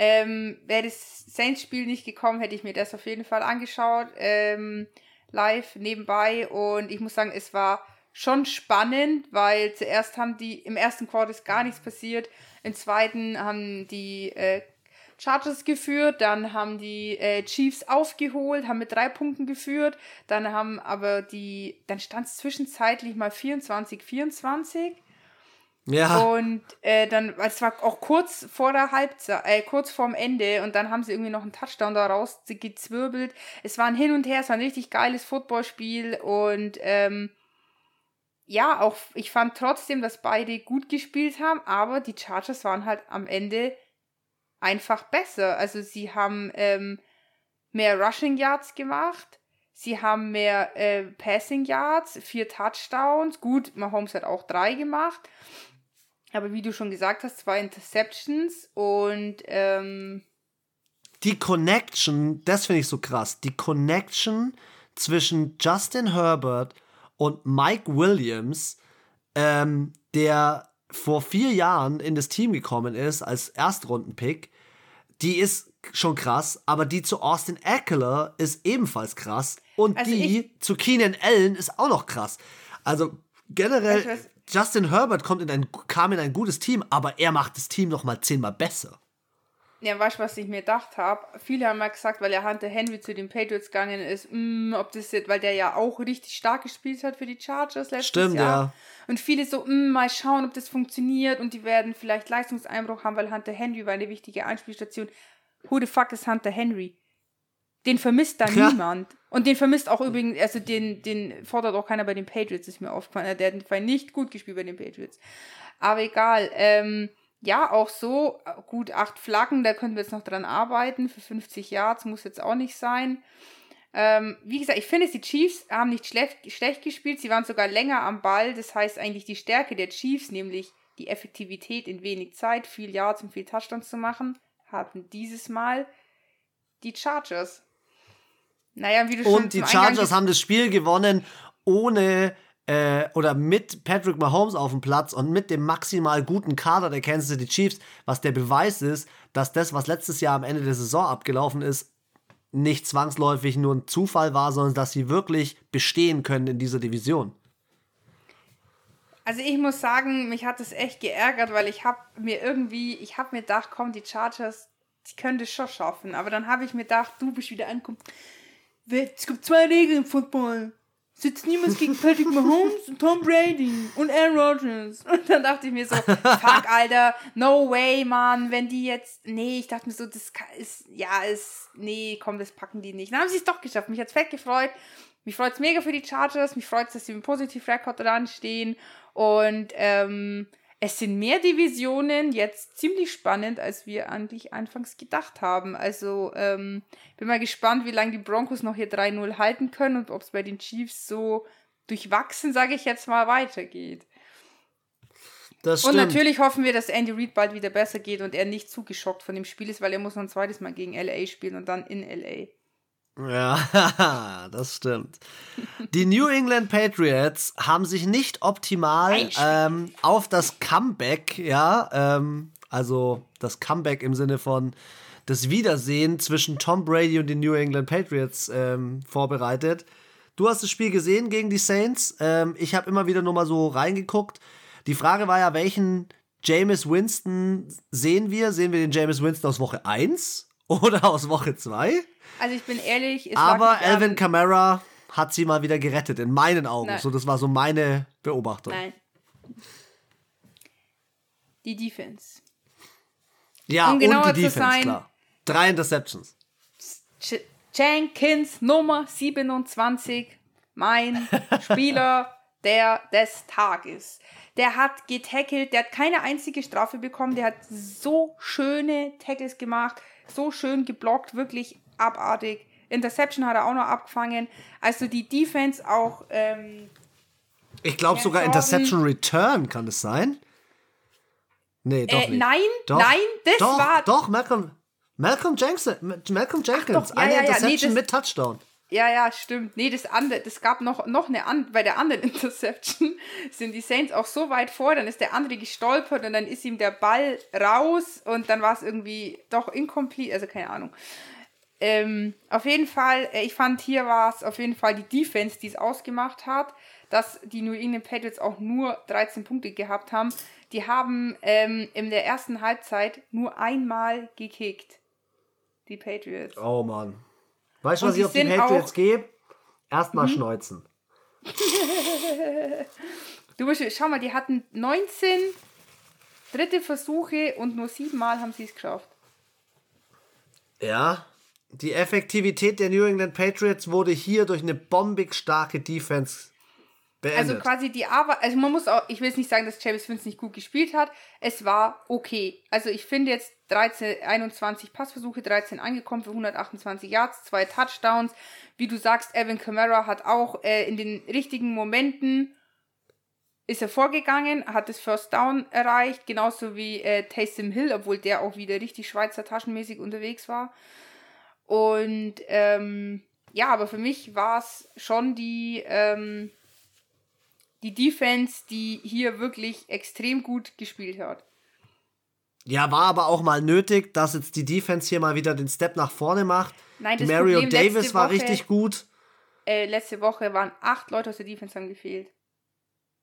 Ähm, Wäre das Saints-Spiel nicht gekommen, hätte ich mir das auf jeden Fall angeschaut. Ähm, live nebenbei. Und ich muss sagen, es war schon spannend, weil zuerst haben die, im ersten Quartal ist gar nichts passiert. Im zweiten haben die äh, Chargers geführt, dann haben die äh, Chiefs aufgeholt, haben mit drei Punkten geführt, dann haben aber die, dann stand es zwischenzeitlich mal 24, 24. Ja. Und äh, dann, es war auch kurz vor der Halbzeit, äh, kurz vorm Ende und dann haben sie irgendwie noch einen Touchdown da raus gezwirbelt. Es war ein Hin und Her, es war ein richtig geiles Footballspiel und ähm, ja, auch ich fand trotzdem, dass beide gut gespielt haben, aber die Chargers waren halt am Ende einfach besser. Also sie haben ähm, mehr Rushing Yards gemacht, sie haben mehr äh, Passing Yards, vier Touchdowns. Gut, Mahomes hat auch drei gemacht. Aber wie du schon gesagt hast, zwei Interceptions und ähm, die Connection, das finde ich so krass. Die Connection zwischen Justin Herbert und Mike Williams, ähm, der vor vier Jahren in das Team gekommen ist als Erstrundenpick, die ist schon krass, aber die zu Austin Eckler ist ebenfalls krass und also die zu Keenan Allen ist auch noch krass. Also generell, Justin Herbert kommt in ein, kam in ein gutes Team, aber er macht das Team noch mal zehnmal besser. Ja, weißt du, was ich mir gedacht habe? Viele haben mal gesagt, weil er Hunter Henry zu den Patriots gegangen ist, mh, mm, ob das jetzt, weil der ja auch richtig stark gespielt hat für die Chargers letztes Stimmt, Jahr. ja. Und viele so, mh, mm, mal schauen, ob das funktioniert und die werden vielleicht Leistungseinbruch haben, weil Hunter Henry war eine wichtige Einspielstation. Who the fuck is Hunter Henry? Den vermisst da ja. niemand. Und den vermisst auch übrigens, also den, den fordert auch keiner bei den Patriots, ist mir aufgefallen. Der hat nicht gut gespielt bei den Patriots. Aber egal, ähm, ja, auch so, gut, acht Flaggen, da können wir jetzt noch dran arbeiten. Für 50 Yards muss jetzt auch nicht sein. Ähm, wie gesagt, ich finde, die Chiefs haben nicht schlecht, schlecht gespielt. Sie waren sogar länger am Ball. Das heißt eigentlich die Stärke der Chiefs, nämlich die Effektivität in wenig Zeit, viel Yards und viel Touchdowns zu machen, hatten dieses Mal die Chargers. Naja, wie du schon Und die Chargers haben das Spiel gewonnen ohne äh, oder mit Patrick Mahomes auf dem Platz und mit dem maximal guten Kader der Kansas City Chiefs, was der Beweis ist, dass das, was letztes Jahr am Ende der Saison abgelaufen ist, nicht zwangsläufig nur ein Zufall war, sondern dass sie wirklich bestehen können in dieser Division. Also ich muss sagen, mich hat es echt geärgert, weil ich habe mir irgendwie, ich habe mir gedacht, komm, die Chargers, die können das schon schaffen. Aber dann habe ich mir gedacht, du bist wieder angekommen. Es gibt zwei Regeln im Football sitzt niemand gegen Patrick Mahomes und Tom Brady und Aaron Rodgers. Und dann dachte ich mir so, fuck, Alter, no way, Mann, wenn die jetzt, nee, ich dachte mir so, das ist, ja, ist, nee, komm, das packen die nicht. Dann haben sie es doch geschafft. Mich hat's fett gefreut. Mich freut es mega für die Chargers. Mich freut es, dass sie mit Positiv Record dran stehen. Und, ähm, es sind mehr Divisionen jetzt ziemlich spannend, als wir eigentlich anfangs gedacht haben. Also ähm, bin mal gespannt, wie lange die Broncos noch hier 3-0 halten können und ob es bei den Chiefs so durchwachsen, sage ich jetzt mal, weitergeht. Das und natürlich hoffen wir, dass Andy Reid bald wieder besser geht und er nicht zugeschockt von dem Spiel ist, weil er muss noch ein zweites Mal gegen LA spielen und dann in LA. Ja, das stimmt. Die New England Patriots haben sich nicht optimal ähm, auf das Comeback, ja, ähm, also das Comeback im Sinne von das Wiedersehen zwischen Tom Brady und den New England Patriots ähm, vorbereitet. Du hast das Spiel gesehen gegen die Saints. Ähm, ich habe immer wieder nur mal so reingeguckt. Die Frage war ja, welchen Jameis Winston sehen wir? Sehen wir den Jameis Winston aus Woche 1 oder aus Woche 2? Also ich bin ehrlich. Aber Alvin Kamara hat sie mal wieder gerettet, in meinen Augen. Nein. So, das war so meine Beobachtung. Nein. Die Defense. Ja, um und die Defense, sein, klar. Drei Interceptions. Ch Jenkins Nummer 27, mein Spieler der des Tages. Der hat getackelt, der hat keine einzige Strafe bekommen, der hat so schöne Tackles gemacht, so schön geblockt, wirklich abartig. Interception hat er auch noch abgefangen. Also die Defense auch. Ähm, ich glaube sogar Interception Return kann es sein. Nee, doch äh, nicht. Nein, doch, nein, das doch, war. Doch, Malcolm, Malcolm, Jackson, Malcolm Jenkins. Doch, ja, eine ja, Interception nee, das, mit Touchdown. Ja, ja, stimmt. Nee, das andere, das gab noch, noch eine an, bei der anderen Interception sind die Saints auch so weit vor, dann ist der andere gestolpert und dann ist ihm der Ball raus und dann war es irgendwie doch incomplete, also keine Ahnung. Ähm, auf jeden Fall, äh, ich fand hier war es auf jeden Fall die Defense, die es ausgemacht hat, dass die New England Patriots auch nur 13 Punkte gehabt haben. Die haben ähm, in der ersten Halbzeit nur einmal gekickt. Die Patriots. Oh Mann. Weißt du, was ich auf die Patriots gebe? Erstmal mhm. schneuzen. du musst, schau mal, die hatten 19 dritte Versuche und nur siebenmal haben sie es geschafft. Ja, die Effektivität der New England Patriots wurde hier durch eine bombig starke Defense beendet. Also quasi die Arbeit, also man muss auch, ich will jetzt nicht sagen, dass James Winston nicht gut gespielt hat, es war okay. Also ich finde jetzt 13, 21 Passversuche, 13 angekommen für 128 Yards, zwei Touchdowns. Wie du sagst, Evan Kamara hat auch äh, in den richtigen Momenten ist er vorgegangen, hat das First Down erreicht, genauso wie äh, Taysom Hill, obwohl der auch wieder richtig Schweizer taschenmäßig unterwegs war. Und ähm, ja, aber für mich war es schon die, ähm, die Defense, die hier wirklich extrem gut gespielt hat. Ja, war aber auch mal nötig, dass jetzt die Defense hier mal wieder den Step nach vorne macht. Nein, das Mario Problem, Davis war Woche, richtig gut. Äh, letzte Woche waren acht Leute aus der Defense haben gefehlt.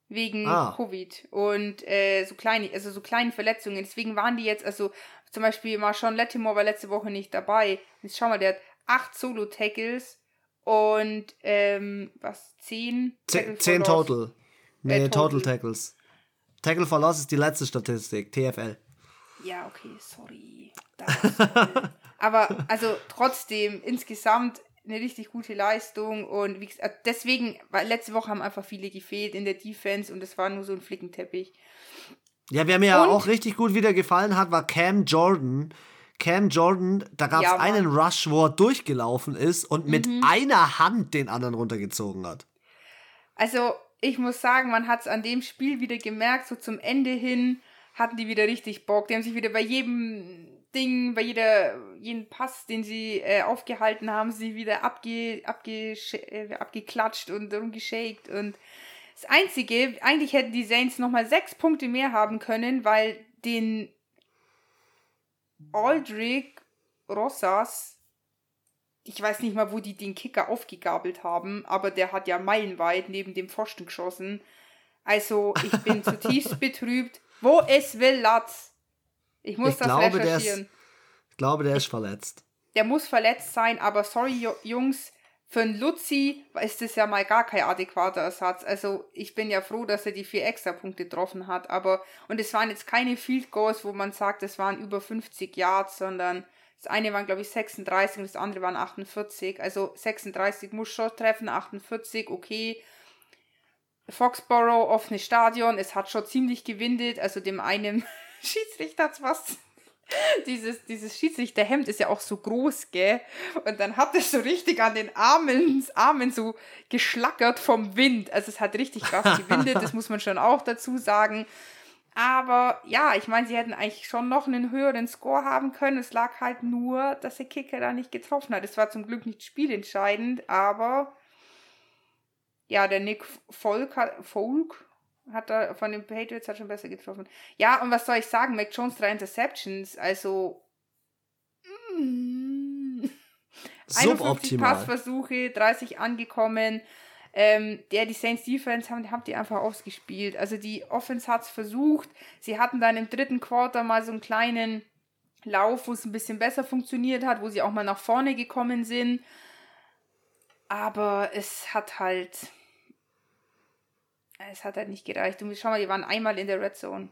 Wegen ah. Covid und äh, so kleine, also so kleinen Verletzungen. Deswegen waren die jetzt, also zum Beispiel Marshawn Lattimore war letzte Woche nicht dabei. Jetzt schau mal, der hat acht Solo-Tackles und ähm, was, zehn? Zehn, zehn total. Nee, äh, total. total Tackles. Tackle for Loss ist die letzte Statistik, TFL. Ja, okay, sorry. Aber also trotzdem insgesamt eine richtig gute Leistung und wie, deswegen, weil letzte Woche haben einfach viele gefehlt in der Defense und es war nur so ein Flickenteppich. Ja, wer mir ja auch richtig gut wieder gefallen hat, war Cam Jordan. Cam Jordan, da gab es ja, einen Rush, wo er durchgelaufen ist und mit mhm. einer Hand den anderen runtergezogen hat. Also, ich muss sagen, man hat es an dem Spiel wieder gemerkt, so zum Ende hin hatten die wieder richtig Bock. Die haben sich wieder bei jedem Ding, bei jeder, jeden Pass, den sie äh, aufgehalten haben, sie wieder abge, abge, äh, abgeklatscht und rumgeschakt. Und das Einzige, eigentlich hätten die Saints nochmal sechs Punkte mehr haben können, weil den Aldrich Rossas, ich weiß nicht mal, wo die den Kicker aufgegabelt haben, aber der hat ja meilenweit neben dem Pfosten geschossen. Also, ich bin zutiefst betrübt. Wo es will Latz? Ich muss ich das glaube, recherchieren. Ist, ich glaube, der ist verletzt. Der muss verletzt sein, aber sorry, Jungs, für einen Luzi ist das ja mal gar kein adäquater Ersatz. Also ich bin ja froh, dass er die vier Extrapunkte getroffen hat. Aber, und es waren jetzt keine Field Goals, wo man sagt, es waren über 50 Yards, sondern das eine waren, glaube ich, 36 und das andere waren 48. Also 36 muss schon treffen, 48, okay. Foxborough, offenes Stadion, es hat schon ziemlich gewindet. Also dem einen Schiedsrichter hat was dieses, dieses Schiedsrichterhemd ist ja auch so groß, gell? Und dann hat es so richtig an den Armen, Armen so geschlackert vom Wind. Also es hat richtig krass gewindet, das muss man schon auch dazu sagen. Aber ja, ich meine, sie hätten eigentlich schon noch einen höheren Score haben können. Es lag halt nur, dass der Kicker da nicht getroffen hat. Es war zum Glück nicht spielentscheidend, aber ja, der Nick Volk, hat, Volk hat er von den Patriots hat schon besser getroffen. Ja, und was soll ich sagen? Mac Jones drei Interceptions, also mm, 51 Passversuche, 30 angekommen. Ähm, der die Saints Defense haben, haben die einfach ausgespielt. Also die Offense hat es versucht. Sie hatten dann im dritten Quarter mal so einen kleinen Lauf, wo es ein bisschen besser funktioniert hat, wo sie auch mal nach vorne gekommen sind. Aber es hat halt es hat halt nicht gereicht. Du schau mal, die waren einmal in der Red Zone.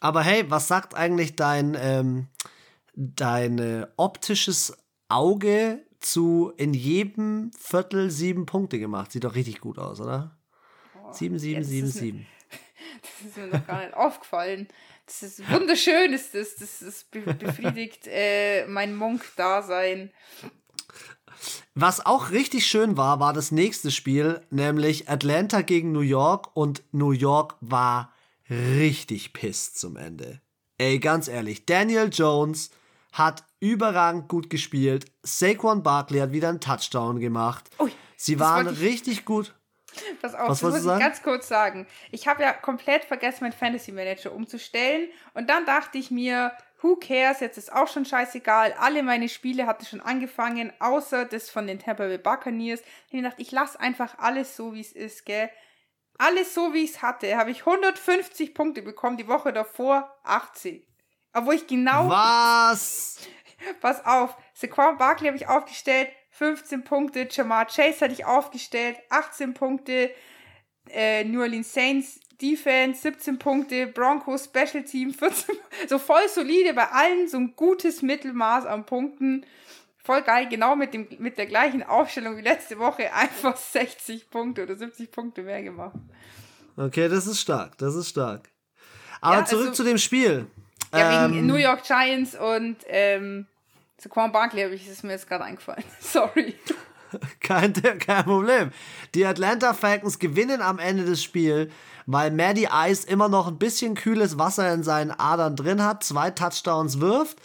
Aber hey, was sagt eigentlich dein, ähm, dein äh, optisches Auge zu in jedem Viertel sieben Punkte gemacht? Sieht doch richtig gut aus, oder? Oh, sieben, sieben, ja, sieben, sieben. das ist mir noch gar nicht aufgefallen. Das ist wunderschön, ist das. Das, das befriedigt äh, mein Monk-Dasein. Was auch richtig schön war, war das nächste Spiel, nämlich Atlanta gegen New York und New York war richtig pisst zum Ende. Ey, ganz ehrlich, Daniel Jones hat überragend gut gespielt. Saquon Barkley hat wieder einen Touchdown gemacht. Ui, Sie waren richtig gut. Pass auf, Was das muss ich sagen? ganz kurz sagen. Ich habe ja komplett vergessen, mein Fantasy Manager umzustellen. Und dann dachte ich mir, who cares, jetzt ist auch schon scheißegal. Alle meine Spiele hatten schon angefangen, außer das von den Tampa Bay Buccaneers. Ich dachte, ich lasse einfach alles so, wie es ist, gell. Alles so, wie ich es hatte, habe ich 150 Punkte bekommen, die Woche davor 80. Obwohl ich genau... Was? Pass auf, Saquon Barkley habe ich aufgestellt, 15 Punkte. Jamar Chase hatte ich aufgestellt, 18 Punkte. Äh, New Orleans Saints Defense 17 Punkte, Broncos Special Team 14, so voll solide bei allen, so ein gutes Mittelmaß an Punkten. Voll geil, genau mit, dem, mit der gleichen Aufstellung wie letzte Woche, einfach 60 Punkte oder 70 Punkte mehr gemacht. Okay, das ist stark, das ist stark. Aber ja, zurück also, zu dem Spiel. Ja, wegen ähm, New York Giants und ähm, Saquon Barkley habe ich, ist mir jetzt gerade eingefallen. Sorry. kein, kein Problem. Die Atlanta Falcons gewinnen am Ende des Spiels weil Maddie Ice immer noch ein bisschen kühles Wasser in seinen Adern drin hat, zwei Touchdowns wirft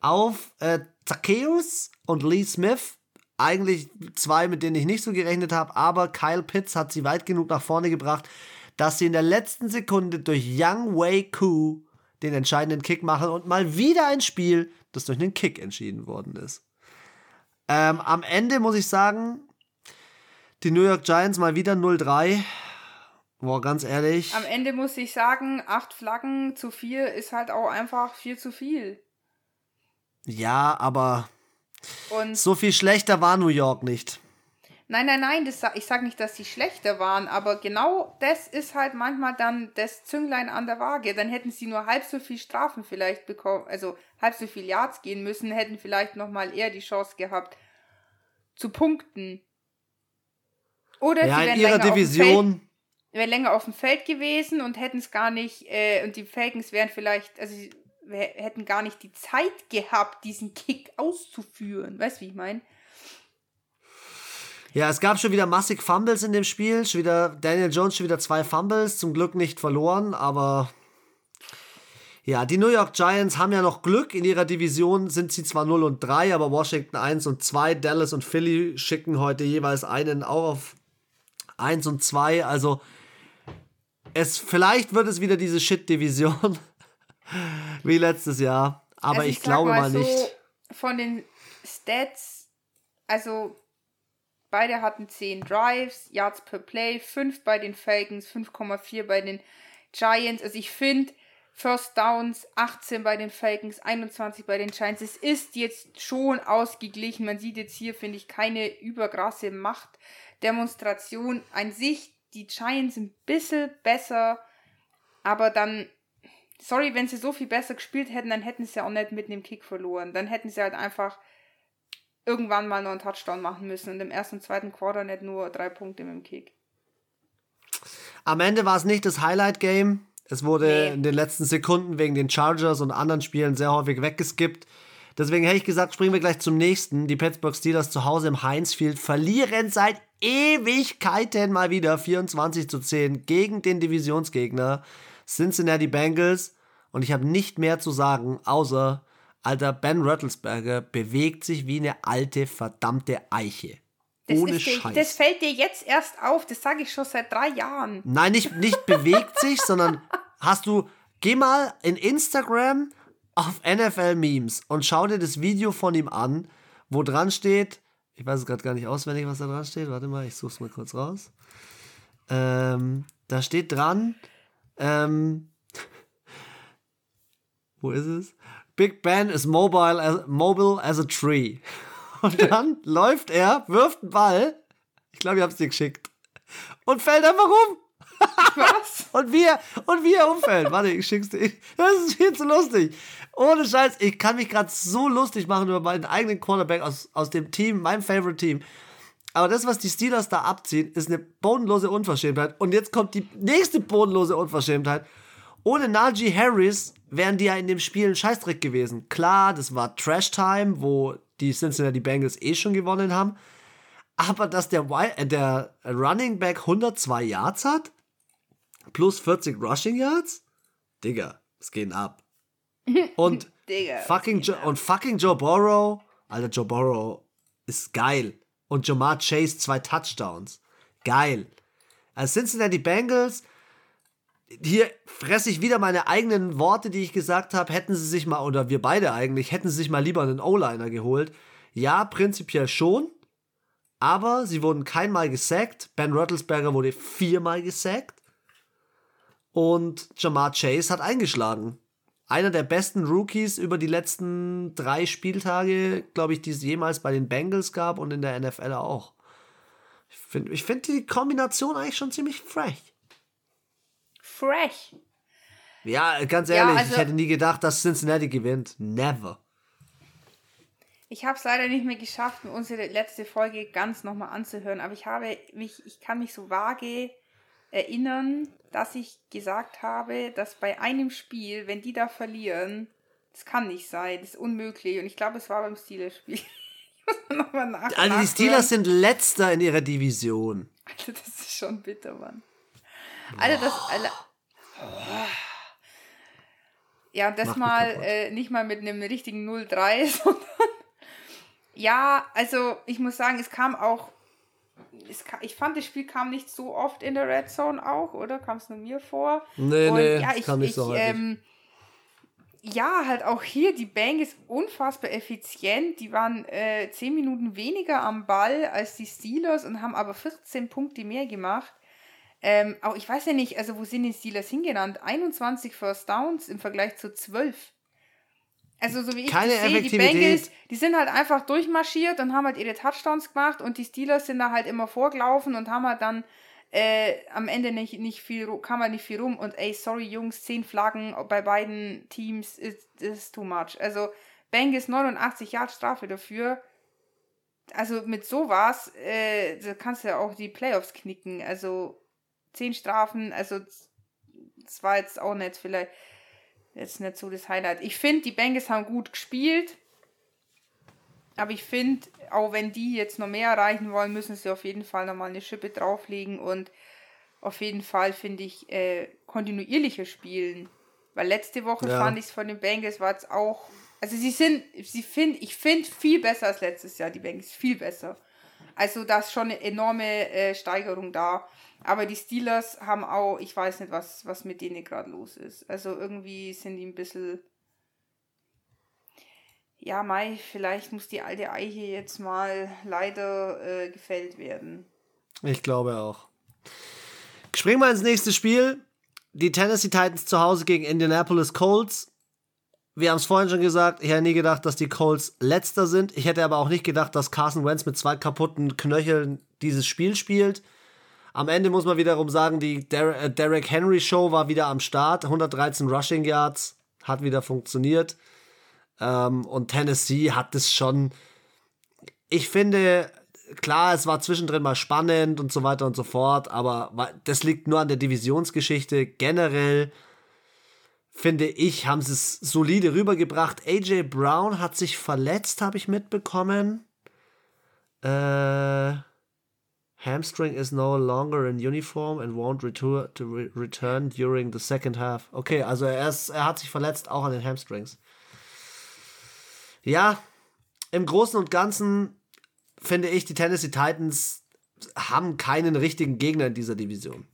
auf äh, Zacchaeus und Lee Smith. Eigentlich zwei, mit denen ich nicht so gerechnet habe, aber Kyle Pitts hat sie weit genug nach vorne gebracht, dass sie in der letzten Sekunde durch Young Wei Koo den entscheidenden Kick machen und mal wieder ein Spiel, das durch einen Kick entschieden worden ist. Ähm, am Ende muss ich sagen, die New York Giants mal wieder 0-3. Boah, ganz ehrlich. Am Ende muss ich sagen, acht Flaggen zu vier ist halt auch einfach viel zu viel. Ja, aber Und so viel schlechter war New York nicht. Nein, nein, nein, das, ich sage nicht, dass sie schlechter waren, aber genau das ist halt manchmal dann das Zünglein an der Waage. Dann hätten sie nur halb so viel Strafen vielleicht bekommen, also halb so viel Yards gehen müssen, hätten vielleicht nochmal eher die Chance gehabt zu punkten. Oder ja, sie in ihrer Division wäre länger auf dem Feld gewesen und hätten es gar nicht, äh, und die Falcons wären vielleicht, also sie hätten gar nicht die Zeit gehabt, diesen Kick auszuführen. Weißt du, wie ich meine? Ja, es gab schon wieder massig Fumbles in dem Spiel. Schon wieder Daniel Jones schon wieder zwei Fumbles, zum Glück nicht verloren, aber ja, die New York Giants haben ja noch Glück. In ihrer Division sind sie zwar 0 und 3, aber Washington 1 und 2, Dallas und Philly schicken heute jeweils einen auch auf 1 und 2. Also es vielleicht wird es wieder diese Shit-Division wie letztes Jahr. Aber also ich, ich glaube mal, mal nicht. Von den Stats, also Beide hatten 10 Drives, Yards per Play, 5 bei den Falcons, 5,4 bei den Giants. Also ich finde, First Downs 18 bei den Falcons, 21 bei den Giants. Es ist jetzt schon ausgeglichen. Man sieht jetzt hier, finde ich, keine übergrasse Machtdemonstration. An sich, die Giants ein bisschen besser, aber dann, sorry, wenn sie so viel besser gespielt hätten, dann hätten sie ja auch nicht mit einem Kick verloren. Dann hätten sie halt einfach irgendwann mal noch einen Touchdown machen müssen und im ersten und zweiten Quarter nicht nur drei Punkte mit dem Kick. Am Ende war es nicht das Highlight-Game. Es wurde nee. in den letzten Sekunden wegen den Chargers und anderen Spielen sehr häufig weggeskippt. Deswegen hätte ich gesagt, springen wir gleich zum nächsten. Die Pittsburgh Steelers zu Hause im Heinz Field verlieren seit Ewigkeiten mal wieder 24 zu 10 gegen den Divisionsgegner Cincinnati Bengals. Und ich habe nicht mehr zu sagen, außer Alter, Ben Röttelsberger bewegt sich wie eine alte, verdammte Eiche. Das Ohne Scheiß. Das fällt dir jetzt erst auf, das sage ich schon seit drei Jahren. Nein, nicht, nicht bewegt sich, sondern hast du, geh mal in Instagram auf NFL-Memes und schau dir das Video von ihm an, wo dran steht, ich weiß es gerade gar nicht auswendig, was da dran steht, warte mal, ich suche es mal kurz raus. Ähm, da steht dran, ähm, wo ist es? Big Ben is mobile as, mobile as a tree. Und dann läuft er, wirft einen Ball. Ich glaube, ich habe es dir geschickt. Und fällt einfach um. Was? und wie er, und wie er umfällt. Warte, ich schick's dir. Das ist viel zu lustig. Ohne Scheiß, ich kann mich gerade so lustig machen über meinen eigenen Quarterback aus, aus dem Team, meinem Favorite Team. Aber das, was die Steelers da abziehen, ist eine bodenlose Unverschämtheit. Und jetzt kommt die nächste bodenlose Unverschämtheit. Ohne Najee Harris wären die ja in dem Spiel ein Scheißdreck gewesen. Klar, das war Trash Time, wo die Cincinnati Bengals eh schon gewonnen haben. Aber dass der, äh, der Running Back 102 Yards hat, plus 40 Rushing Yards, Digga, es geht ab. Und, Digga, fucking jo und fucking Joe Burrow, Alter, Joe Burrow ist geil. Und Jamar Chase zwei Touchdowns. Geil. Als Cincinnati Bengals hier fresse ich wieder meine eigenen Worte, die ich gesagt habe. Hätten sie sich mal, oder wir beide eigentlich, hätten sie sich mal lieber einen O-Liner geholt. Ja, prinzipiell schon. Aber sie wurden keinmal gesackt. Ben Rottlesberger wurde viermal gesackt. Und Jamar Chase hat eingeschlagen. Einer der besten Rookies über die letzten drei Spieltage, glaube ich, die es jemals bei den Bengals gab und in der NFL auch. Ich finde ich find die Kombination eigentlich schon ziemlich frech fresh. Ja, ganz ehrlich, ja, also, ich hätte nie gedacht, dass Cincinnati gewinnt. Never. Ich habe es leider nicht mehr geschafft, mir unsere letzte Folge ganz nochmal anzuhören, aber ich habe mich, ich kann mich so vage erinnern, dass ich gesagt habe, dass bei einem Spiel, wenn die da verlieren, das kann nicht sein, das ist unmöglich. Und ich glaube, es war beim Steelers-Spiel. also die Steelers sind letzter in ihrer Division. Alter, das ist schon bitter, Mann. Alter, das. Ja, das Mach mal äh, nicht mal mit einem richtigen 0-3, sondern. ja, also ich muss sagen, es kam auch. Es kam, ich fand, das Spiel kam nicht so oft in der Red Zone auch, oder? Kam es nur mir vor? Nee, Und, nee, ja, ich, kam nicht ich, so ähm, ja, halt auch hier, die Bang ist unfassbar effizient. Die waren äh, 10 Minuten weniger am Ball als die Steelers und haben aber 14 Punkte mehr gemacht. Ähm, auch ich weiß ja nicht, also wo sind die Steelers hingenannt? 21 First Downs im Vergleich zu 12. Also so wie ich Keine das sehe, die Bengals, die sind halt einfach durchmarschiert und haben halt ihre Touchdowns gemacht und die Steelers sind da halt immer vorgelaufen und haben halt dann äh, am Ende nicht, nicht viel, kam halt nicht viel rum und ey, sorry Jungs, 10 Flaggen bei beiden Teams ist, ist too much. Also Bengals 89 Jahre Strafe dafür. Also mit sowas, äh, da kannst du ja auch die Playoffs knicken. Also zehn Strafen, also das war jetzt auch nicht vielleicht jetzt nicht so das Highlight. Ich finde, die Bengals haben gut gespielt. Aber ich finde, auch wenn die jetzt noch mehr erreichen wollen, müssen sie auf jeden Fall nochmal eine Schippe drauflegen und auf jeden Fall, finde ich, äh, kontinuierlicher spielen. Weil letzte Woche ja. fand ich es von den Bengals war es auch. Also sie sind, sie find, ich finde viel besser als letztes Jahr, die Bengals, viel besser. Also da ist schon eine enorme äh, Steigerung da. Aber die Steelers haben auch, ich weiß nicht, was, was mit denen gerade los ist. Also irgendwie sind die ein bisschen. Ja, Mai, vielleicht muss die alte Eiche jetzt mal leider äh, gefällt werden. Ich glaube auch. Springen wir ins nächste Spiel. Die Tennessee Titans zu Hause gegen Indianapolis Colts. Wir haben es vorhin schon gesagt, ich hätte nie gedacht, dass die Colts letzter sind. Ich hätte aber auch nicht gedacht, dass Carson Wentz mit zwei kaputten Knöcheln dieses Spiel spielt. Am Ende muss man wiederum sagen, die äh, Derek Henry Show war wieder am Start. 113 Rushing Yards, hat wieder funktioniert. Ähm, und Tennessee hat es schon. Ich finde, klar, es war zwischendrin mal spannend und so weiter und so fort, aber das liegt nur an der Divisionsgeschichte. Generell finde ich, haben sie es solide rübergebracht. AJ Brown hat sich verletzt, habe ich mitbekommen. Äh, Hamstring is no longer in uniform and won't retur to re return during the second half. Okay, also er, ist, er hat sich verletzt, auch an den Hamstrings. Ja, im Großen und Ganzen finde ich, die Tennessee Titans haben keinen richtigen Gegner in dieser Division.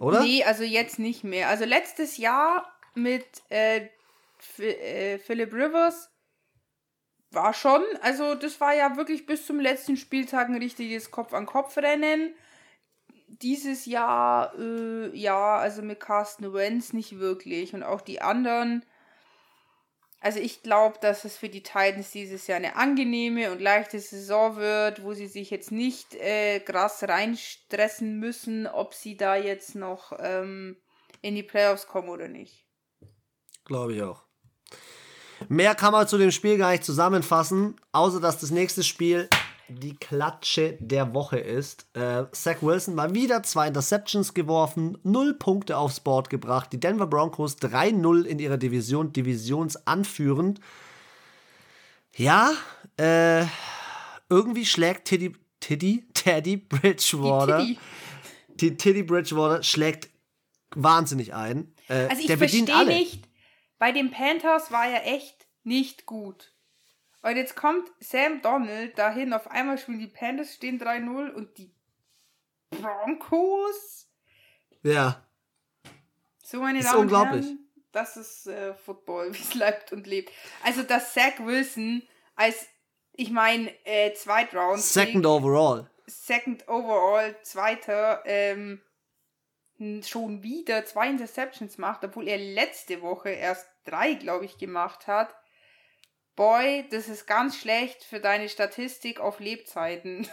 Oder? Nee, also jetzt nicht mehr. Also letztes Jahr mit äh, äh, Philip Rivers war schon, also das war ja wirklich bis zum letzten Spieltag ein richtiges Kopf-an-Kopf-Rennen. Dieses Jahr, äh, ja, also mit Carsten Wentz nicht wirklich. Und auch die anderen also ich glaube, dass es für die Titans dieses Jahr eine angenehme und leichte Saison wird, wo sie sich jetzt nicht äh, krass reinstressen müssen, ob sie da jetzt noch ähm, in die Playoffs kommen oder nicht. Glaube ich auch. Mehr kann man zu dem Spiel gar nicht zusammenfassen, außer dass das nächste Spiel die Klatsche der Woche ist. Äh, Zach Wilson mal wieder zwei Interceptions geworfen, null Punkte aufs Board gebracht. Die Denver Broncos 3-0 in ihrer Division, divisionsanführend. Ja, äh, irgendwie schlägt Teddy, Teddy, Teddy Bridgewater. Die Teddy. Teddy Bridgewater schlägt wahnsinnig ein. Äh, also ich verstehe nicht, bei den Panthers war er echt nicht gut. Und jetzt kommt Sam Donald dahin, auf einmal spielen die Panthers, stehen 3-0 und die Broncos. Ja. So, meine Damen und Herren, das ist äh, Football, wie es lebt und lebt. Also, dass Zach Wilson als, ich meine, äh, Zweitround. Second overall. Second overall, Zweiter, ähm, schon wieder zwei Interceptions macht, obwohl er letzte Woche erst drei, glaube ich, gemacht hat. Boy, das ist ganz schlecht für deine Statistik auf Lebzeiten.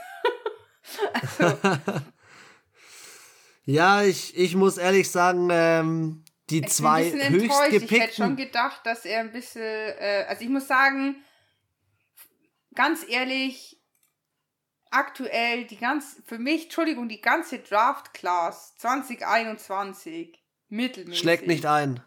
also. ja, ich, ich muss ehrlich sagen, ähm, die ich zwei bin ein höchst gepickten... Ich hätte schon gedacht, dass er ein bisschen... Äh, also ich muss sagen, ganz ehrlich, aktuell die ganz... Für mich, Entschuldigung, die ganze Draft-Class 2021 mittelmäßig. Schlägt nicht ein.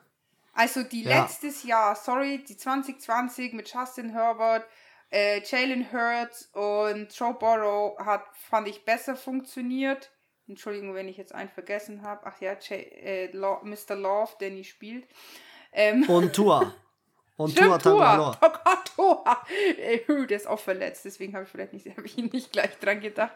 Also die ja. letztes Jahr, sorry, die 2020 mit Justin Herbert, äh, Jalen Hurts und Joe Burrow hat, fand ich, besser funktioniert. Entschuldigung, wenn ich jetzt einen vergessen habe. Ach ja, J äh, Mr. Love, der nie spielt. Ähm, und Tua. Und Tua Tagovailoa. Oh Gott, Tua. Der ist auch verletzt, deswegen habe ich vielleicht nicht, habe ich nicht gleich dran gedacht.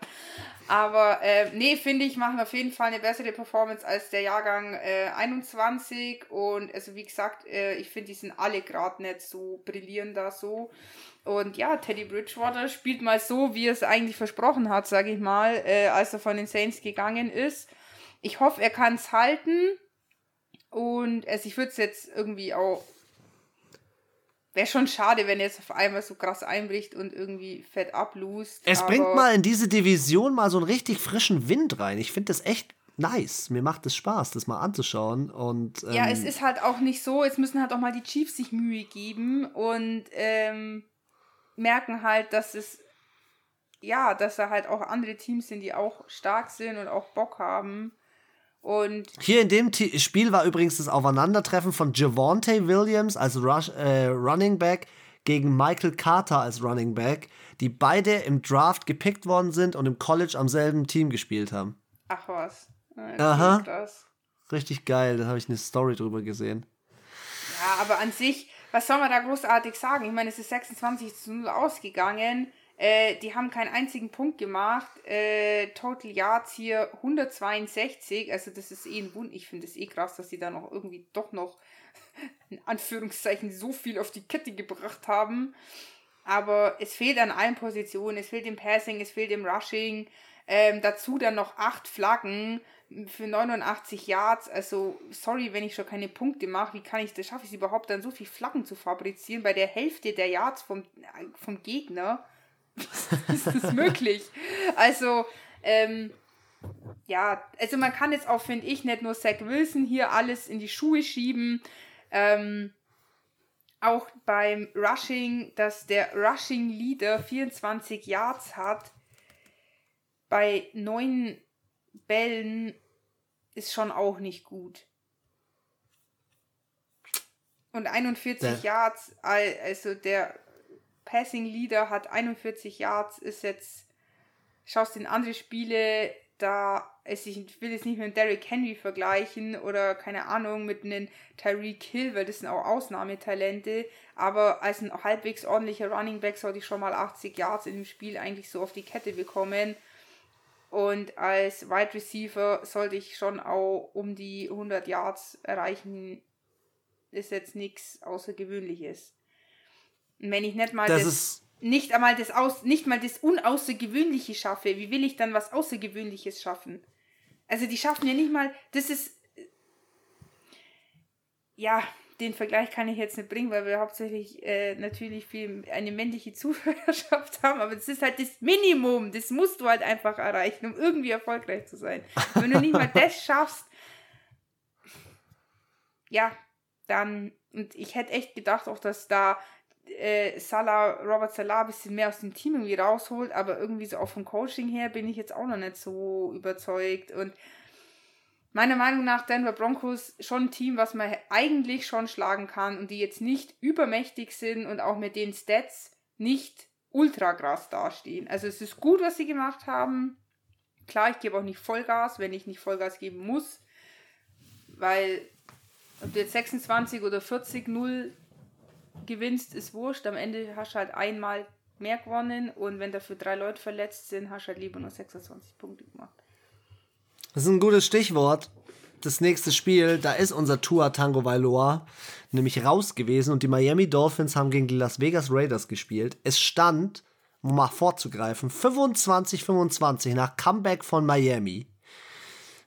Aber äh, nee, finde ich, machen auf jeden Fall eine bessere Performance als der Jahrgang äh, 21. Und also wie gesagt, äh, ich finde, die sind alle gerade nicht so brillierend da so. Und ja, Teddy Bridgewater spielt mal so, wie er es eigentlich versprochen hat, sage ich mal, äh, als er von den Saints gegangen ist. Ich hoffe, er kann es halten. Und also ich würde es jetzt irgendwie auch Wäre schon schade, wenn er jetzt auf einmal so krass einbricht und irgendwie fett ablust. Es bringt mal in diese Division mal so einen richtig frischen Wind rein. Ich finde das echt nice. Mir macht es Spaß, das mal anzuschauen. Und, ähm ja, es ist halt auch nicht so, jetzt müssen halt auch mal die Chiefs sich Mühe geben und ähm, merken halt, dass es ja, dass da halt auch andere Teams sind, die auch stark sind und auch Bock haben. Und Hier in dem T Spiel war übrigens das Aufeinandertreffen von Javante Williams als Rush, äh, Running Back gegen Michael Carter als Running Back, die beide im Draft gepickt worden sind und im College am selben Team gespielt haben. ach was. Äh, Aha. Das. Richtig geil, da habe ich eine Story drüber gesehen. Ja, aber an sich, was soll man da großartig sagen? Ich meine, es ist 26 zu 0 ausgegangen. Äh, die haben keinen einzigen Punkt gemacht. Äh, Total Yards hier 162. Also das ist eh ein Wund. Ich finde es eh krass, dass sie da noch irgendwie doch noch in Anführungszeichen so viel auf die Kette gebracht haben. Aber es fehlt an allen Positionen. Es fehlt im Passing, es fehlt im Rushing. Ähm, dazu dann noch acht Flaggen für 89 Yards. Also, sorry, wenn ich schon keine Punkte mache. Wie kann ich das, schaffe ich es überhaupt dann so viel Flaggen zu fabrizieren bei der Hälfte der Yards vom, vom Gegner? ist das möglich? Also, ähm, ja, also man kann jetzt auch, finde ich, nicht nur Zach Wilson hier alles in die Schuhe schieben. Ähm, auch beim Rushing, dass der Rushing Leader 24 Yards hat, bei neun Bällen ist schon auch nicht gut. Und 41 Der- Yards, al- also der Passing Leader hat 41 Yards, ist jetzt, schaust in andere Spiele, da es, ich will jetzt nicht mit Derrick Henry vergleichen oder keine Ahnung mit einem Tyreek Hill, weil das sind auch Ausnahmetalente, aber als ein halbwegs ordentlicher Running Back sollte ich schon mal 80 Yards in dem Spiel eigentlich so auf die Kette bekommen. Und als Wide Receiver sollte ich schon auch um die 100 Yards erreichen. Ist jetzt nichts Außergewöhnliches. Wenn ich nicht mal Das das, nicht einmal das aus, nicht mal das Unaußergewöhnliche schaffe, wie will ich dann was Außergewöhnliches schaffen? Also die schaffen ja nicht mal, das ist ja, den Vergleich kann ich jetzt nicht bringen, weil wir hauptsächlich äh, natürlich viel eine männliche Zuhörerschaft haben, aber das ist halt das Minimum, das musst du halt einfach erreichen, um irgendwie erfolgreich zu sein. Wenn du nicht mal das schaffst, ja, dann, und ich hätte echt gedacht auch, dass da äh, Salah, Robert Salah ein bisschen mehr aus dem Team irgendwie rausholt, aber irgendwie so auch vom Coaching her bin ich jetzt auch noch nicht so überzeugt und meiner Meinung nach Denver Broncos schon ein Team, was man eigentlich schon schlagen kann und die jetzt nicht übermächtig sind und auch mit den Stats nicht ultra krass dastehen. Also es ist gut, was sie gemacht haben. Klar, ich gebe auch nicht Vollgas, wenn ich nicht Vollgas geben muss, weil ob du jetzt 26 oder 40 0 gewinnst, ist wurscht. Am Ende hast du halt einmal mehr gewonnen und wenn dafür drei Leute verletzt sind, hast du halt lieber nur 26 Punkte gemacht. Das ist ein gutes Stichwort. Das nächste Spiel, da ist unser Tua Tango Vailoa nämlich raus gewesen und die Miami Dolphins haben gegen die Las Vegas Raiders gespielt. Es stand, um mal vorzugreifen, 25-25 nach Comeback von Miami.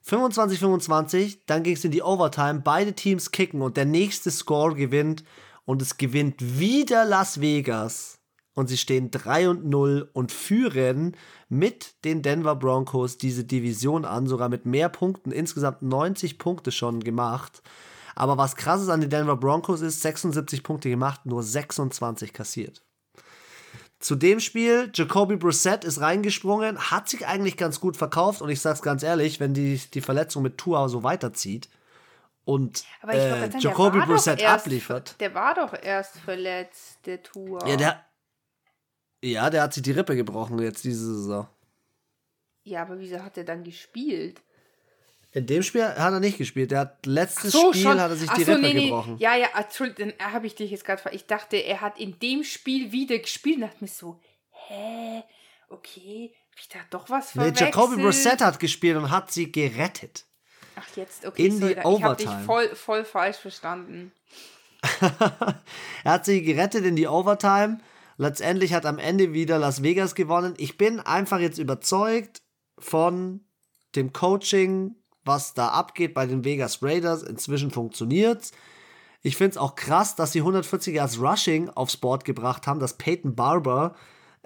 25-25, dann ging es in die Overtime, beide Teams kicken und der nächste Score gewinnt und es gewinnt wieder Las Vegas. Und sie stehen 3 und 0 und führen mit den Denver Broncos diese Division an, sogar mit mehr Punkten, insgesamt 90 Punkte schon gemacht. Aber was krass ist an den Denver Broncos ist, 76 Punkte gemacht, nur 26 kassiert. Zu dem Spiel, Jacoby Brissett ist reingesprungen, hat sich eigentlich ganz gut verkauft und ich sag's ganz ehrlich, wenn die, die Verletzung mit Tua so weiterzieht und äh, sagen, Jacoby Brissett erst- abliefert. Der war doch erst verletzt, der Tour. Ja, der, ja, der hat sich die Rippe gebrochen jetzt diese Saison. ja, aber wieso hat er dann gespielt? In dem Spiel hat er nicht gespielt. Der hat letztes So, Spiel schon. hat er sich Ach die so, Rippe nee, nee. gebrochen. Ja, ja, Entschuldigung, dann habe ich dich jetzt gerade. Ich dachte, er hat in dem Spiel wieder gespielt und dachte mir so, hä? Okay, ich da doch was Nee, verwechselt? Jacoby Brissett hat gespielt und hat sie gerettet. Ach, jetzt, okay, in sorry, die ich habe dich Overtime. voll, voll falsch verstanden. Er hat sie gerettet in die Overtime. Letztendlich hat am Ende wieder Las Vegas gewonnen. Ich bin einfach jetzt überzeugt von dem Coaching, was da abgeht bei den Vegas Raiders. Inzwischen funktioniert's. Ich finde es auch krass, dass sie 140 Yards Rushing aufs Board gebracht haben, dass Peyton Barber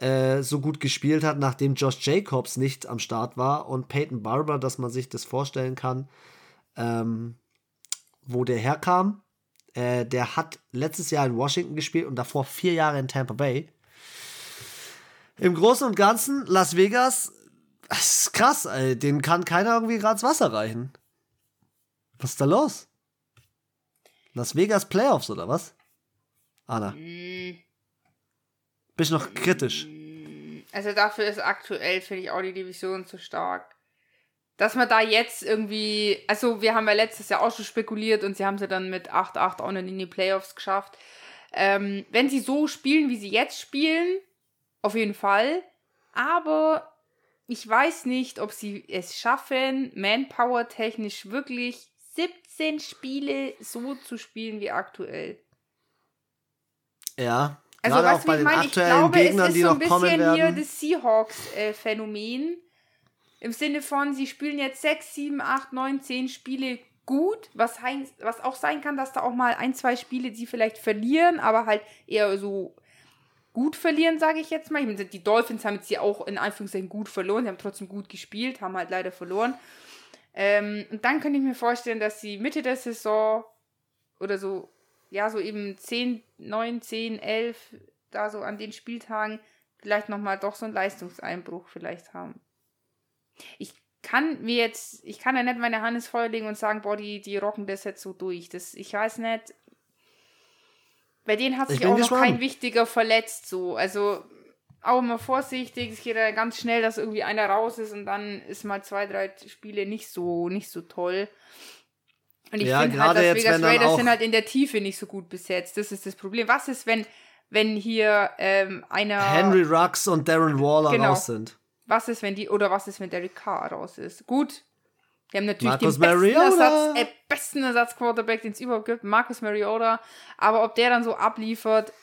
äh, so gut gespielt hat, nachdem Josh Jacobs nicht am Start war. Und Peyton Barber, dass man sich das vorstellen kann, ähm, wo der herkam. Äh, der hat letztes Jahr in Washington gespielt und davor vier Jahre in Tampa Bay. Im Großen und Ganzen, Las Vegas, das ist krass, ey. Den kann keiner irgendwie gerade ins Wasser reichen. Was ist da los? Las Vegas Playoffs oder was? Anna. Mm. Bist du noch kritisch? Also dafür ist aktuell, finde ich, auch die Division zu stark. Dass man da jetzt irgendwie, also wir haben ja letztes Jahr auch schon spekuliert und sie haben sie dann mit 8-8 auch noch in die Playoffs geschafft. Ähm, wenn sie so spielen, wie sie jetzt spielen, auf jeden Fall. Aber ich weiß nicht, ob sie es schaffen, Manpower-technisch wirklich 17 Spiele so zu spielen wie aktuell. Ja. Also Gerade was auch bei ich den meine, ich glaube, Gegnern, es ist die so ein bisschen hier das Seahawks-Phänomen. Im Sinne von, sie spielen jetzt 6, 7, 8, 9, 10 Spiele gut, was, hein- was auch sein kann, dass da auch mal ein, zwei Spiele sie vielleicht verlieren, aber halt eher so gut verlieren, sage ich jetzt mal. Ich meine, die Dolphins haben jetzt hier auch in Anführungszeichen gut verloren, sie haben trotzdem gut gespielt, haben halt leider verloren. Ähm, und dann könnte ich mir vorstellen, dass sie Mitte der Saison oder so, ja, so eben 10, 9, 10, 11, da so an den Spieltagen vielleicht nochmal doch so einen Leistungseinbruch vielleicht haben. Ich kann mir jetzt, ich kann ja nicht meine Hand ins Feuer legen und sagen, boah, die, die rocken das jetzt so durch. Das, ich weiß nicht. Bei denen hat Ich sich auch noch kein wichtiger verletzt, so. Also auch immer vorsichtig. Es geht ja ganz schnell, dass irgendwie einer raus ist und dann ist mal zwei, drei Spiele nicht so, nicht so toll. Und ich Ja, finde halt, dass jetzt, Vegas Raiders sind halt in der Tiefe nicht so gut besetzt. Das ist das Problem. Was ist, wenn, wenn hier ähm, einer. Henry Rux und Darren Waller Genau. raus sind. Was ist, wenn die, oder was ist, wenn Derek Carr raus ist? Gut. Die haben natürlich Marcus den besten, Mariota. Ersatz, äh, besten Ersatzquarterback, den es überhaupt gibt, Marcus Mariota. Aber ob der dann so abliefert,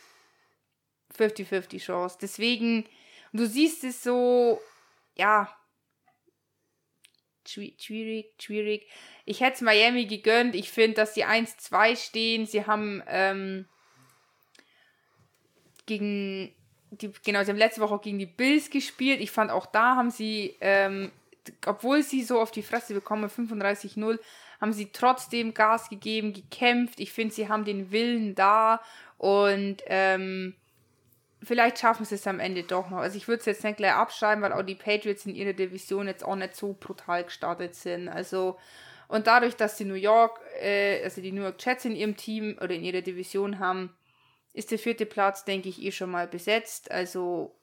50-50 Chance. Deswegen, du siehst es so, ja, schwierig, schwierig. Ich hätte es Miami gegönnt. Ich finde, dass die 1-2 stehen. Sie haben ähm, gegen die, genau, sie haben letzte Woche auch gegen die Bills gespielt. Ich fand auch da haben sie, ähm, obwohl sie so auf die Fresse bekommen, 35-0, haben sie trotzdem Gas gegeben, gekämpft. Ich finde, sie haben den Willen da und ähm, vielleicht schaffen sie es am Ende doch noch. Also ich würde es jetzt nicht gleich abschreiben, weil auch die Patriots in ihrer Division jetzt auch nicht so brutal gestartet sind. Also und dadurch, dass die New York, äh, also die New York Jets in ihrem Team oder in ihrer Division haben, ist der vierte Platz, denke ich, eh schon mal besetzt. Also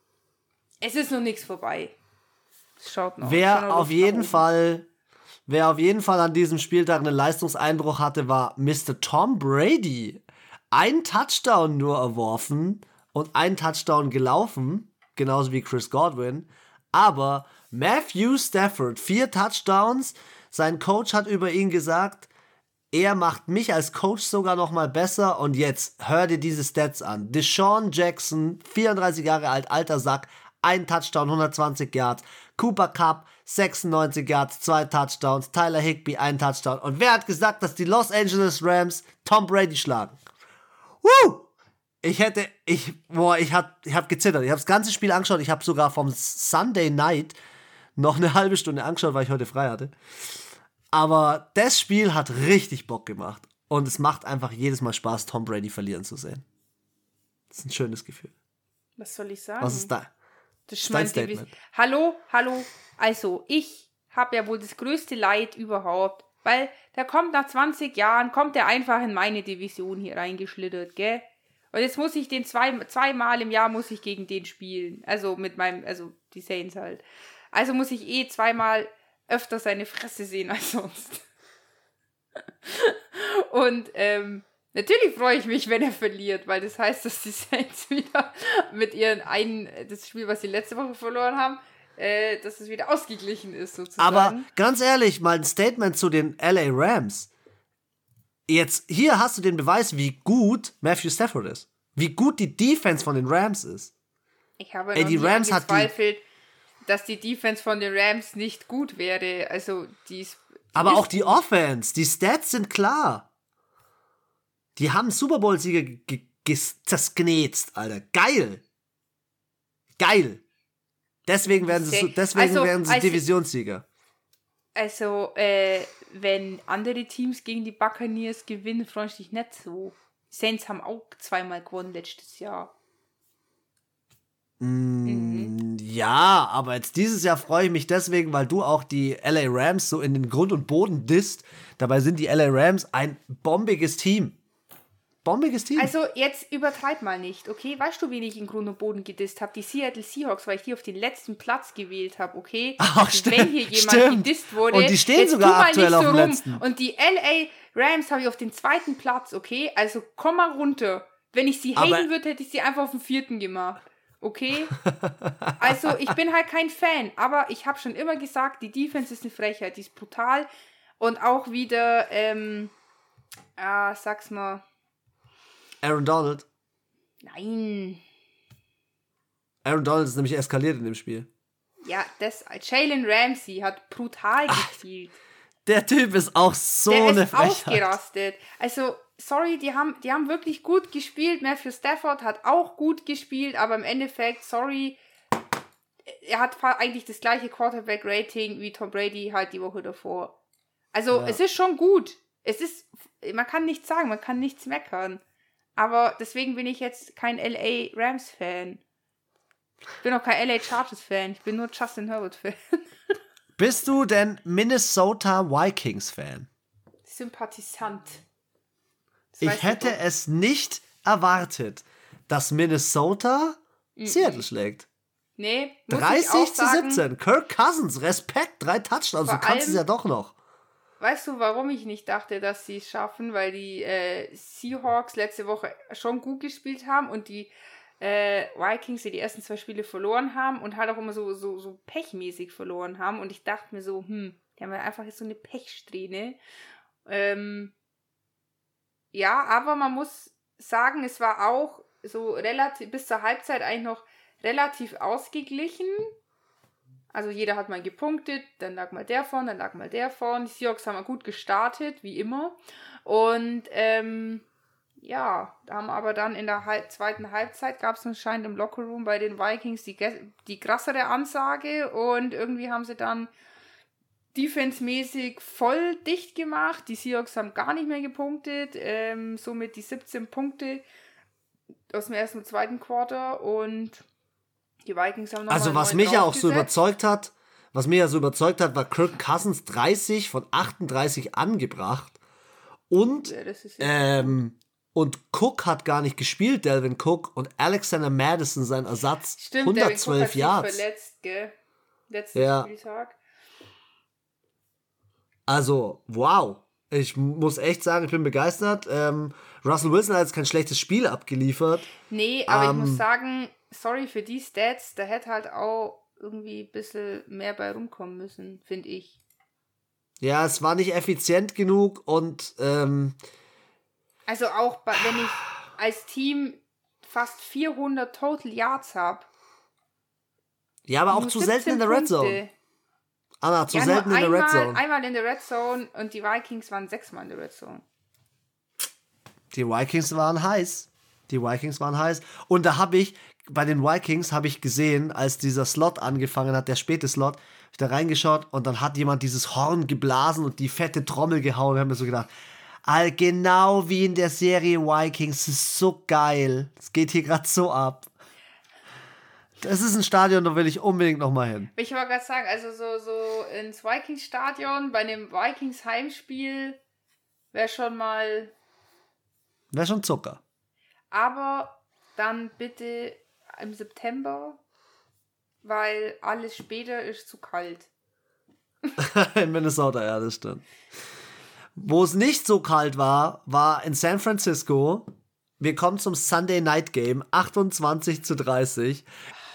es ist noch nichts vorbei. Schaut noch. Wer noch auf jeden. Fall, wer auf jeden Fall an diesem Spieltag einen Leistungseinbruch hatte, war Mr. Tom Brady. Ein Touchdown nur erworfen und ein Touchdown gelaufen, genauso wie Chris Godwin. Aber Matthew Stafford, vier Touchdowns. Sein Coach hat über ihn gesagt, er macht mich als Coach sogar noch mal besser. Und jetzt hör dir diese Stats an. Deshaun Jackson, 34 Jahre alt, alter Sack, ein Touchdown, 120 Yards. Cooper Cup, 96 Yards, zwei Touchdowns. Tyler Higby, ein Touchdown. Und wer hat gesagt, dass die Los Angeles Rams Tom Brady schlagen? Woo! Ich hätte, ich, boah, ich hab, ich hab gezittert. Ich habe das ganze Spiel angeschaut. Ich habe sogar vom Sunday Night noch eine halbe Stunde angeschaut, weil ich heute frei hatte. Aber das Spiel hat richtig Bock gemacht. Und es macht einfach jedes Mal Spaß, Tom Brady verlieren zu sehen. Das ist ein schönes Gefühl. Was soll ich sagen? Was ist da? Das ist mein Statement? Hallo, hallo. Also, ich habe ja wohl das größte Leid überhaupt, weil der kommt nach 20 Jahren, kommt der einfach in meine Division hier reingeschlittert, gell? Und jetzt muss ich den zwei, zweimal im Jahr muss ich gegen den spielen. Also mit meinem, also die Saints halt. Also muss ich eh zweimal öfter seine Fresse sehen als sonst. Und ähm, natürlich freue ich mich, wenn er verliert, weil das heißt, dass die Saints wieder mit ihren einen, das Spiel, was sie letzte Woche verloren haben, äh, dass es wieder ausgeglichen ist sozusagen. Aber ganz ehrlich, mal ein Statement zu den LA Rams. Jetzt, hier hast du den Beweis, wie gut Matthew Stafford ist. Wie gut die Defense von den Rams ist. ich habe ey, noch die Rams hat die- dass die Defense von den Rams nicht gut wäre. Also die Aber auch die Offense, die Stats sind klar. Die haben Super ge- ges- zersknetzt, Alter. Geil. Geil. Deswegen werden sie, deswegen Also, werden sie als- Divisionssieger. Also, äh, wenn andere Teams gegen die Buccaneers gewinnen, freue ich dich nicht so. Saints haben auch zweimal gewonnen letztes Jahr. Mm, Ja, aber jetzt dieses Jahr freue ich mich deswegen, weil du auch die LA Rams so in den Grund und Boden disst. Dabei sind die LA Rams ein bombiges Team. Bombiges Team. Also jetzt übertreib mal nicht, okay? Weißt du, wen ich in Grund und Boden gedisst habe? Die Seattle Seahawks, weil ich die auf den letzten Platz gewählt habe, okay? Ach, Also stimmt, Wenn hier jemand stimmt. gedisst wurde, Und die stehen jetzt sogar mal aktuell nicht auf so dem rum. letzten. Und die LA Rams habe ich auf den zweiten Platz, okay? Also komm mal runter. Wenn ich sie haten würde, hätte ich sie einfach auf den vierten gemacht. Okay? Also, ich bin halt kein Fan, aber ich habe schon immer gesagt, die Defense ist eine Frechheit, die ist brutal. Und auch wieder, ähm, ah, sag's mal, Aaron Donald. nein. Aaron Donald ist nämlich eskaliert in dem Spiel. Ja, das, Jalen Ramsey hat brutal gespielt. Der Typ ist auch so Der eine ist Frechheit. ausgerastet. Also, sorry, die haben, die haben wirklich gut gespielt. Matthew Stafford hat auch gut gespielt, aber im Endeffekt, sorry, er hat eigentlich das gleiche Quarterback-Rating wie Tom Brady halt die Woche davor. Also, Ja. es ist schon gut. Es ist, man kann nichts sagen, man kann nichts meckern. Aber deswegen bin ich jetzt kein LA Rams-Fan. Ich bin auch kein LA Chargers-Fan. Ich bin nur Justin Herbert-Fan. Bist du denn Minnesota Vikings-Fan? Sympathisant. Das Ich du hätte doch. es nicht erwartet, dass Minnesota Seattle schlägt. Nee, muss ich 30 auch zu sagen, 17. Kirk Cousins, Respekt, drei Touchdowns. Du kannst es allem- ja doch noch. Weißt du, warum ich nicht dachte, dass sie es schaffen? Weil die äh, Seahawks letzte Woche schon gut gespielt haben und die äh, Vikings, die die ersten zwei Spiele verloren haben und halt auch immer so, so, so pechmäßig verloren haben. Und ich dachte mir so, hm, die haben ja einfach jetzt so eine Pechsträhne. Ähm, ja, aber man muss sagen, es war auch so relativ bis zur Halbzeit eigentlich noch relativ ausgeglichen. Also jeder hat mal gepunktet, dann lag mal der vorn, dann lag mal der vorn. Die Seahawks haben gut gestartet, wie immer. Und ähm, ja, haben aber dann in der Halb zweiten Halbzeit gab es anscheinend im Lockerroom bei den Vikings die, die krassere Ansage und irgendwie haben sie dann defensemäßig voll dicht gemacht. Die Seahawks haben gar nicht mehr gepunktet, ähm, somit die 17 Punkte aus dem ersten und zweiten Quarter und die Vikings haben noch Also, was mich ja auch so überzeugt hat, was mich ja so überzeugt hat, war Kirk Cousins 30 von 38 angebracht. Und, Ja, ähm, und Cook hat gar nicht gespielt, Delvin Cook. Und Alexander Madison, sein Ersatz, Stimmt, Devin Cook 112 hat sich Yards. verletzt, gell? Letzten Ja. Spieltag. Also, wow. Ich muss echt sagen, ich bin begeistert. Ähm, Russell Wilson hat jetzt kein schlechtes Spiel abgeliefert. Nee, aber ich Ähm. muss sagen, sorry für die Stats, da hätte halt auch irgendwie ein bisschen mehr bei rumkommen müssen, finde ich. Ja, es war nicht effizient genug und ähm, Also auch bei, wenn ich als Team fast 400 Total Yards habe. ja, aber auch zu selten in der Red Zone. Anna, zu Ja, selten in der Red Zone. einmal in der Red Zone und die Vikings waren sechsmal in der Red Zone. Die Vikings waren heiß. Die Vikings waren heiß. Und da habe ich, bei den Vikings habe ich gesehen, als dieser Slot angefangen hat, der späte Slot, hab ich da reingeschaut und dann hat jemand dieses Horn geblasen und die fette Trommel gehauen. Ich habe mir so gedacht, all genau wie in der Serie Vikings, das ist so geil. Es geht hier gerade so ab. Das ist ein Stadion, da will ich unbedingt nochmal hin. Ich wollte gerade sagen, also so, so ins Vikings-Stadion bei einem Vikings-Heimspiel wäre schon mal Wäre schon Zucker. Aber dann bitte im September, weil alles später ist zu kalt. in Minnesota, ja, das stimmt. Wo es nicht so kalt war, war in San Francisco. Wir kommen zum Sunday Night Game, 28 zu 30.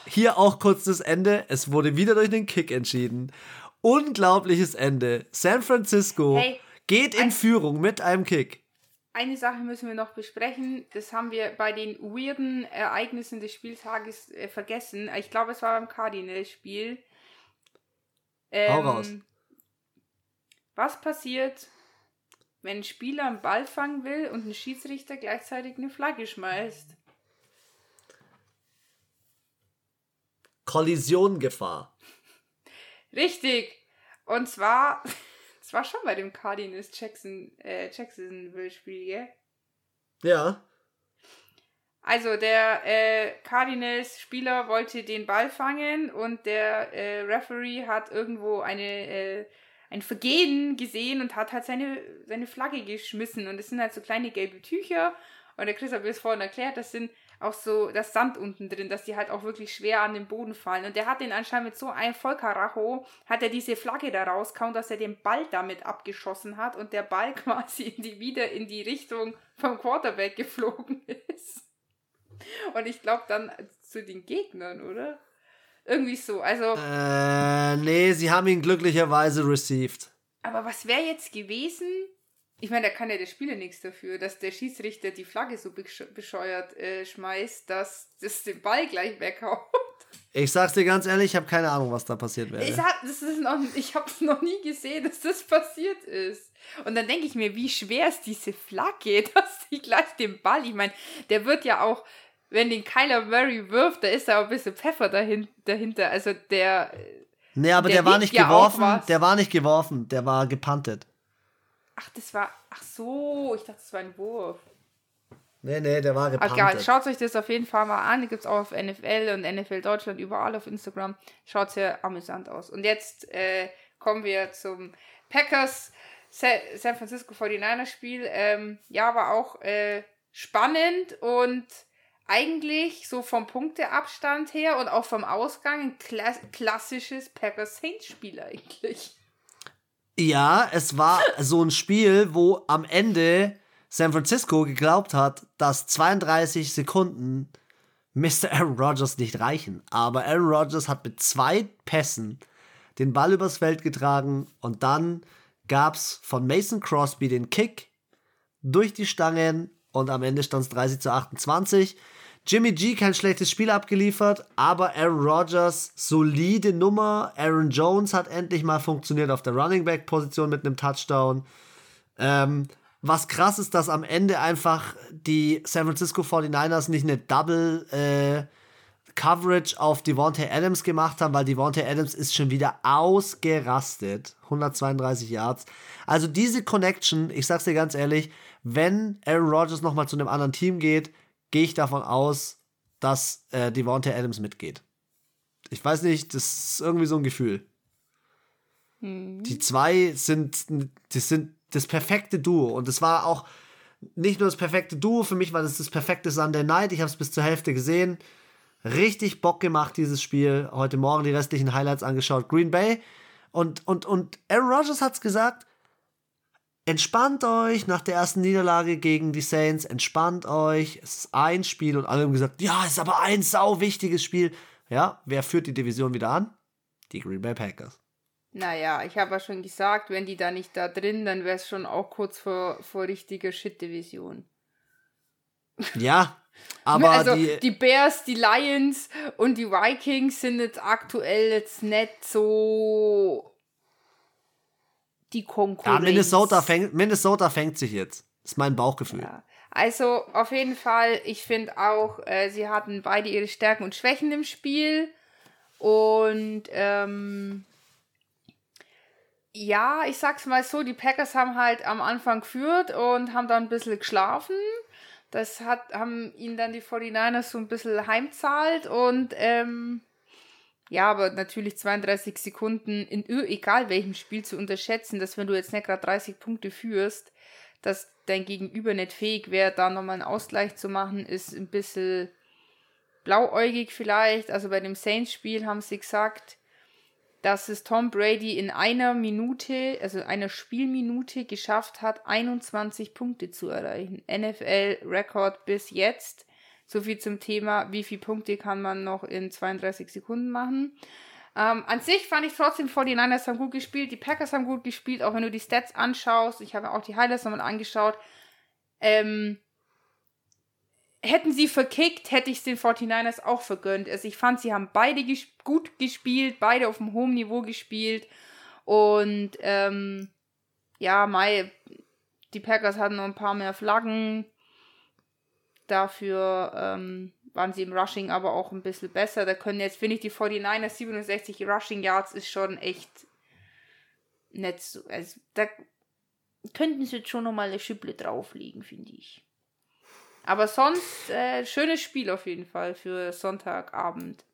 Hier auch kurz das Ende. Es wurde wieder durch den Kick entschieden. Unglaubliches Ende. San Francisco Hey, geht in Führung mit einem Kick. Eine Sache müssen wir noch besprechen. Das haben wir bei den weirden Ereignissen des Spieltages äh, vergessen. Ich glaube, es war beim Cardinals-Spiel. Ähm, Hau raus. Was passiert, wenn ein Spieler einen Ball fangen will und ein Schiedsrichter gleichzeitig eine Flagge schmeißt? Kollisiongefahr. Richtig. Und zwar, es war schon bei dem Cardinals Jackson, äh, Jacksonville Spiel, gell? Ja. Also der äh, Cardinals-Spieler wollte den Ball fangen und der äh, Referee hat irgendwo eine, äh, ein Vergehen gesehen und hat halt seine, seine Flagge geschmissen. Und es sind halt so kleine gelbe Tücher. Und der Chris hat mir das vorhin erklärt, das sind auch so das Sand unten drin, dass die halt auch wirklich schwer an den Boden fallen. Und der hat den anscheinend mit so einem Vollkaracho, hat er diese Flagge da rauskauen, dass er den Ball damit abgeschossen hat und der Ball quasi in die, wieder in die Richtung vom Quarterback geflogen ist. Und ich glaube dann zu den Gegnern, oder? Irgendwie so. Also. Äh, nee, sie haben ihn glücklicherweise received. Aber was wäre jetzt gewesen? Ich meine, da kann ja der Spieler nichts dafür, dass der Schiedsrichter die Flagge so bescheuert äh, schmeißt, dass das den Ball gleich weghaut. Ich sag's dir ganz ehrlich, ich habe keine Ahnung, was da passiert wäre. Ich, hab, das ist noch, ich es noch nie gesehen, dass das passiert ist. Und dann denke ich mir, wie schwer ist diese Flagge, dass sie gleich den Ball, ich meine, der wird ja auch, wenn den Kyler Murray wirft, da ist da auch ein bisschen Pfeffer dahin, dahinter. Also der. Nee, aber der, der war nicht ja geworfen. Der war nicht geworfen, der war gepantet. Ach, das war. Ach so, ich dachte, das war ein Wurf. Nee, nee, der war gepantet. Okay, schaut euch das auf jeden Fall mal an. Gibt es auch auf NFL und NFL Deutschland überall auf Instagram. Schaut sehr amüsant aus. Und jetzt äh, kommen wir zum Packers San Francisco 49er Spiel. Ähm, ja, war auch äh, spannend und eigentlich so vom Punkteabstand her und auch vom Ausgang ein Kla klassisches Packers Saints Spiel eigentlich. Ja, es war so ein Spiel, wo am Ende San Francisco geglaubt hat, dass 32 Sekunden Mr. Aaron Rodgers nicht reichen. Aber Aaron Rodgers hat mit zwei Pässen den Ball übers Feld getragen und dann gab es von Mason Crosby den Kick durch die Stangen und am Ende stand es 30 zu 28. Jimmy G kein schlechtes Spiel abgeliefert, aber Aaron Rodgers solide Nummer. Aaron Jones hat endlich mal funktioniert auf der Running Back Position mit einem Touchdown. Ähm, was krass ist, dass am Ende einfach die San Francisco 49ers nicht eine Double äh, Coverage auf Devontae Adams gemacht haben, weil Devontae Adams ist schon wieder ausgerastet. 132 Yards. Also diese Connection, ich sag's dir ganz ehrlich, wenn Aaron Rodgers nochmal zu einem anderen Team geht, gehe ich davon aus, dass äh, Devontae Adams mitgeht. Ich weiß nicht, das ist irgendwie so ein Gefühl. Mhm. Die zwei sind, das sind das perfekte Duo. Und es war auch nicht nur das perfekte Duo, für mich war das das perfekte Sunday Night. Ich habe es bis zur Hälfte gesehen. Richtig Bock gemacht, dieses Spiel. Heute Morgen die restlichen Highlights angeschaut. Green Bay. Und, und, und Aaron Rodgers hat es gesagt, entspannt euch nach der ersten Niederlage gegen die Saints, entspannt euch, es ist ein Spiel und alle haben gesagt, ja, es ist aber ein sau wichtiges Spiel. Ja, wer führt die Division wieder an? Die Green Bay Packers. Naja, ich habe ja schon gesagt, wenn die da nicht da drin, dann wäre es schon auch kurz vor, vor richtiger Shit-Division. Ja, aber also die, die Bears, die Lions und die Vikings sind jetzt aktuell jetzt nicht so die Konkurrenz. Ja, Minnesota fängt, Minnesota fängt sich jetzt. Das ist mein Bauchgefühl. Ja. Also auf jeden Fall, ich finde auch, äh, sie hatten beide ihre Stärken und Schwächen im Spiel. Und ähm, ja, ich sag's mal so, die Packers haben halt am Anfang geführt und haben dann ein bisschen geschlafen. Das hat, haben ihnen dann die 49ers so ein bisschen heimzahlt und ähm, ja, aber natürlich 32 Sekunden in egal welchem Spiel zu unterschätzen, dass wenn du jetzt nicht gerade 30 Punkte führst, dass dein Gegenüber nicht fähig wäre, da nochmal einen Ausgleich zu machen, ist ein bisschen blauäugig vielleicht. Also bei dem Saints-Spiel haben sie gesagt, dass es Tom Brady in einer Minute, also einer Spielminute geschafft hat, 21 Punkte zu erreichen. NFL-Rekord bis jetzt. So viel zum Thema, wie viele Punkte kann man noch in 32 Sekunden machen. Ähm, an sich fand ich trotzdem, 49ers haben gut gespielt, die Packers haben gut gespielt, auch wenn du die Stats anschaust. Ich habe auch die Highlights nochmal angeschaut. Ähm, hätten sie verkickt, hätte ich es den 49ers auch vergönnt. Also ich fand, sie haben beide ges gut gespielt, beide auf einem hohen Niveau gespielt. Und ähm, ja, Mai, die Packers hatten noch ein paar mehr Flaggen. Dafür ähm, waren sie im Rushing aber auch ein bisschen besser. Da können jetzt, finde ich, die 49ers 67 Rushing Yards ist schon echt nicht so. Also, da könnten sie jetzt schon nochmal eine Schippe drauflegen, finde ich. Aber sonst, äh, schönes Spiel auf jeden Fall für Sonntagabend.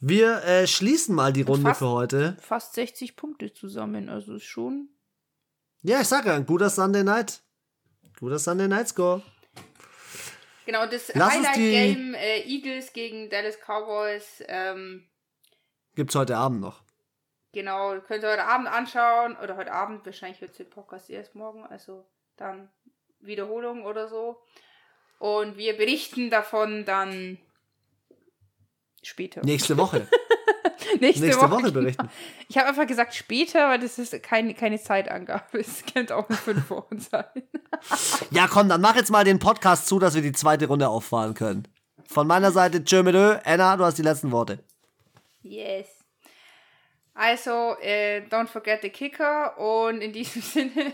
Wir äh, schließen mal die Runde fast, für heute. Fast 60 Punkte zusammen, also ist schon. Ja, ich sag ja, ein guter Sunday Night. Guter Sunday Night Score. Genau, das Highlight-Game äh, Eagles gegen Dallas Cowboys. Ähm, Gibt's heute Abend noch. Genau, könnt ihr heute Abend anschauen. Oder heute Abend, wahrscheinlich wird es den Podcast erst morgen. Also dann Wiederholung oder so. Und wir berichten davon dann später. Nächste Woche. Nächste, Nächste Woche, Woche genau. berichten. Ich habe einfach gesagt später, weil das ist keine, keine Zeitangabe. Es könnte auch in fünf Wochen sein. Ja, komm, dann mach jetzt mal den Podcast zu, dass wir die zweite Runde auffahren können. Von meiner Seite, tschö mit Ö. Anna, du hast die letzten Worte. Yes. Also, äh, don't forget the kicker und in diesem Sinne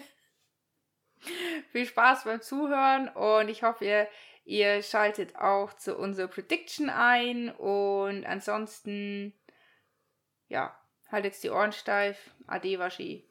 viel Spaß beim Zuhören und ich hoffe, ihr, ihr schaltet auch zu unserer Prediction ein und ansonsten, ja, haltet die Ohren steif. Ade, Waschi.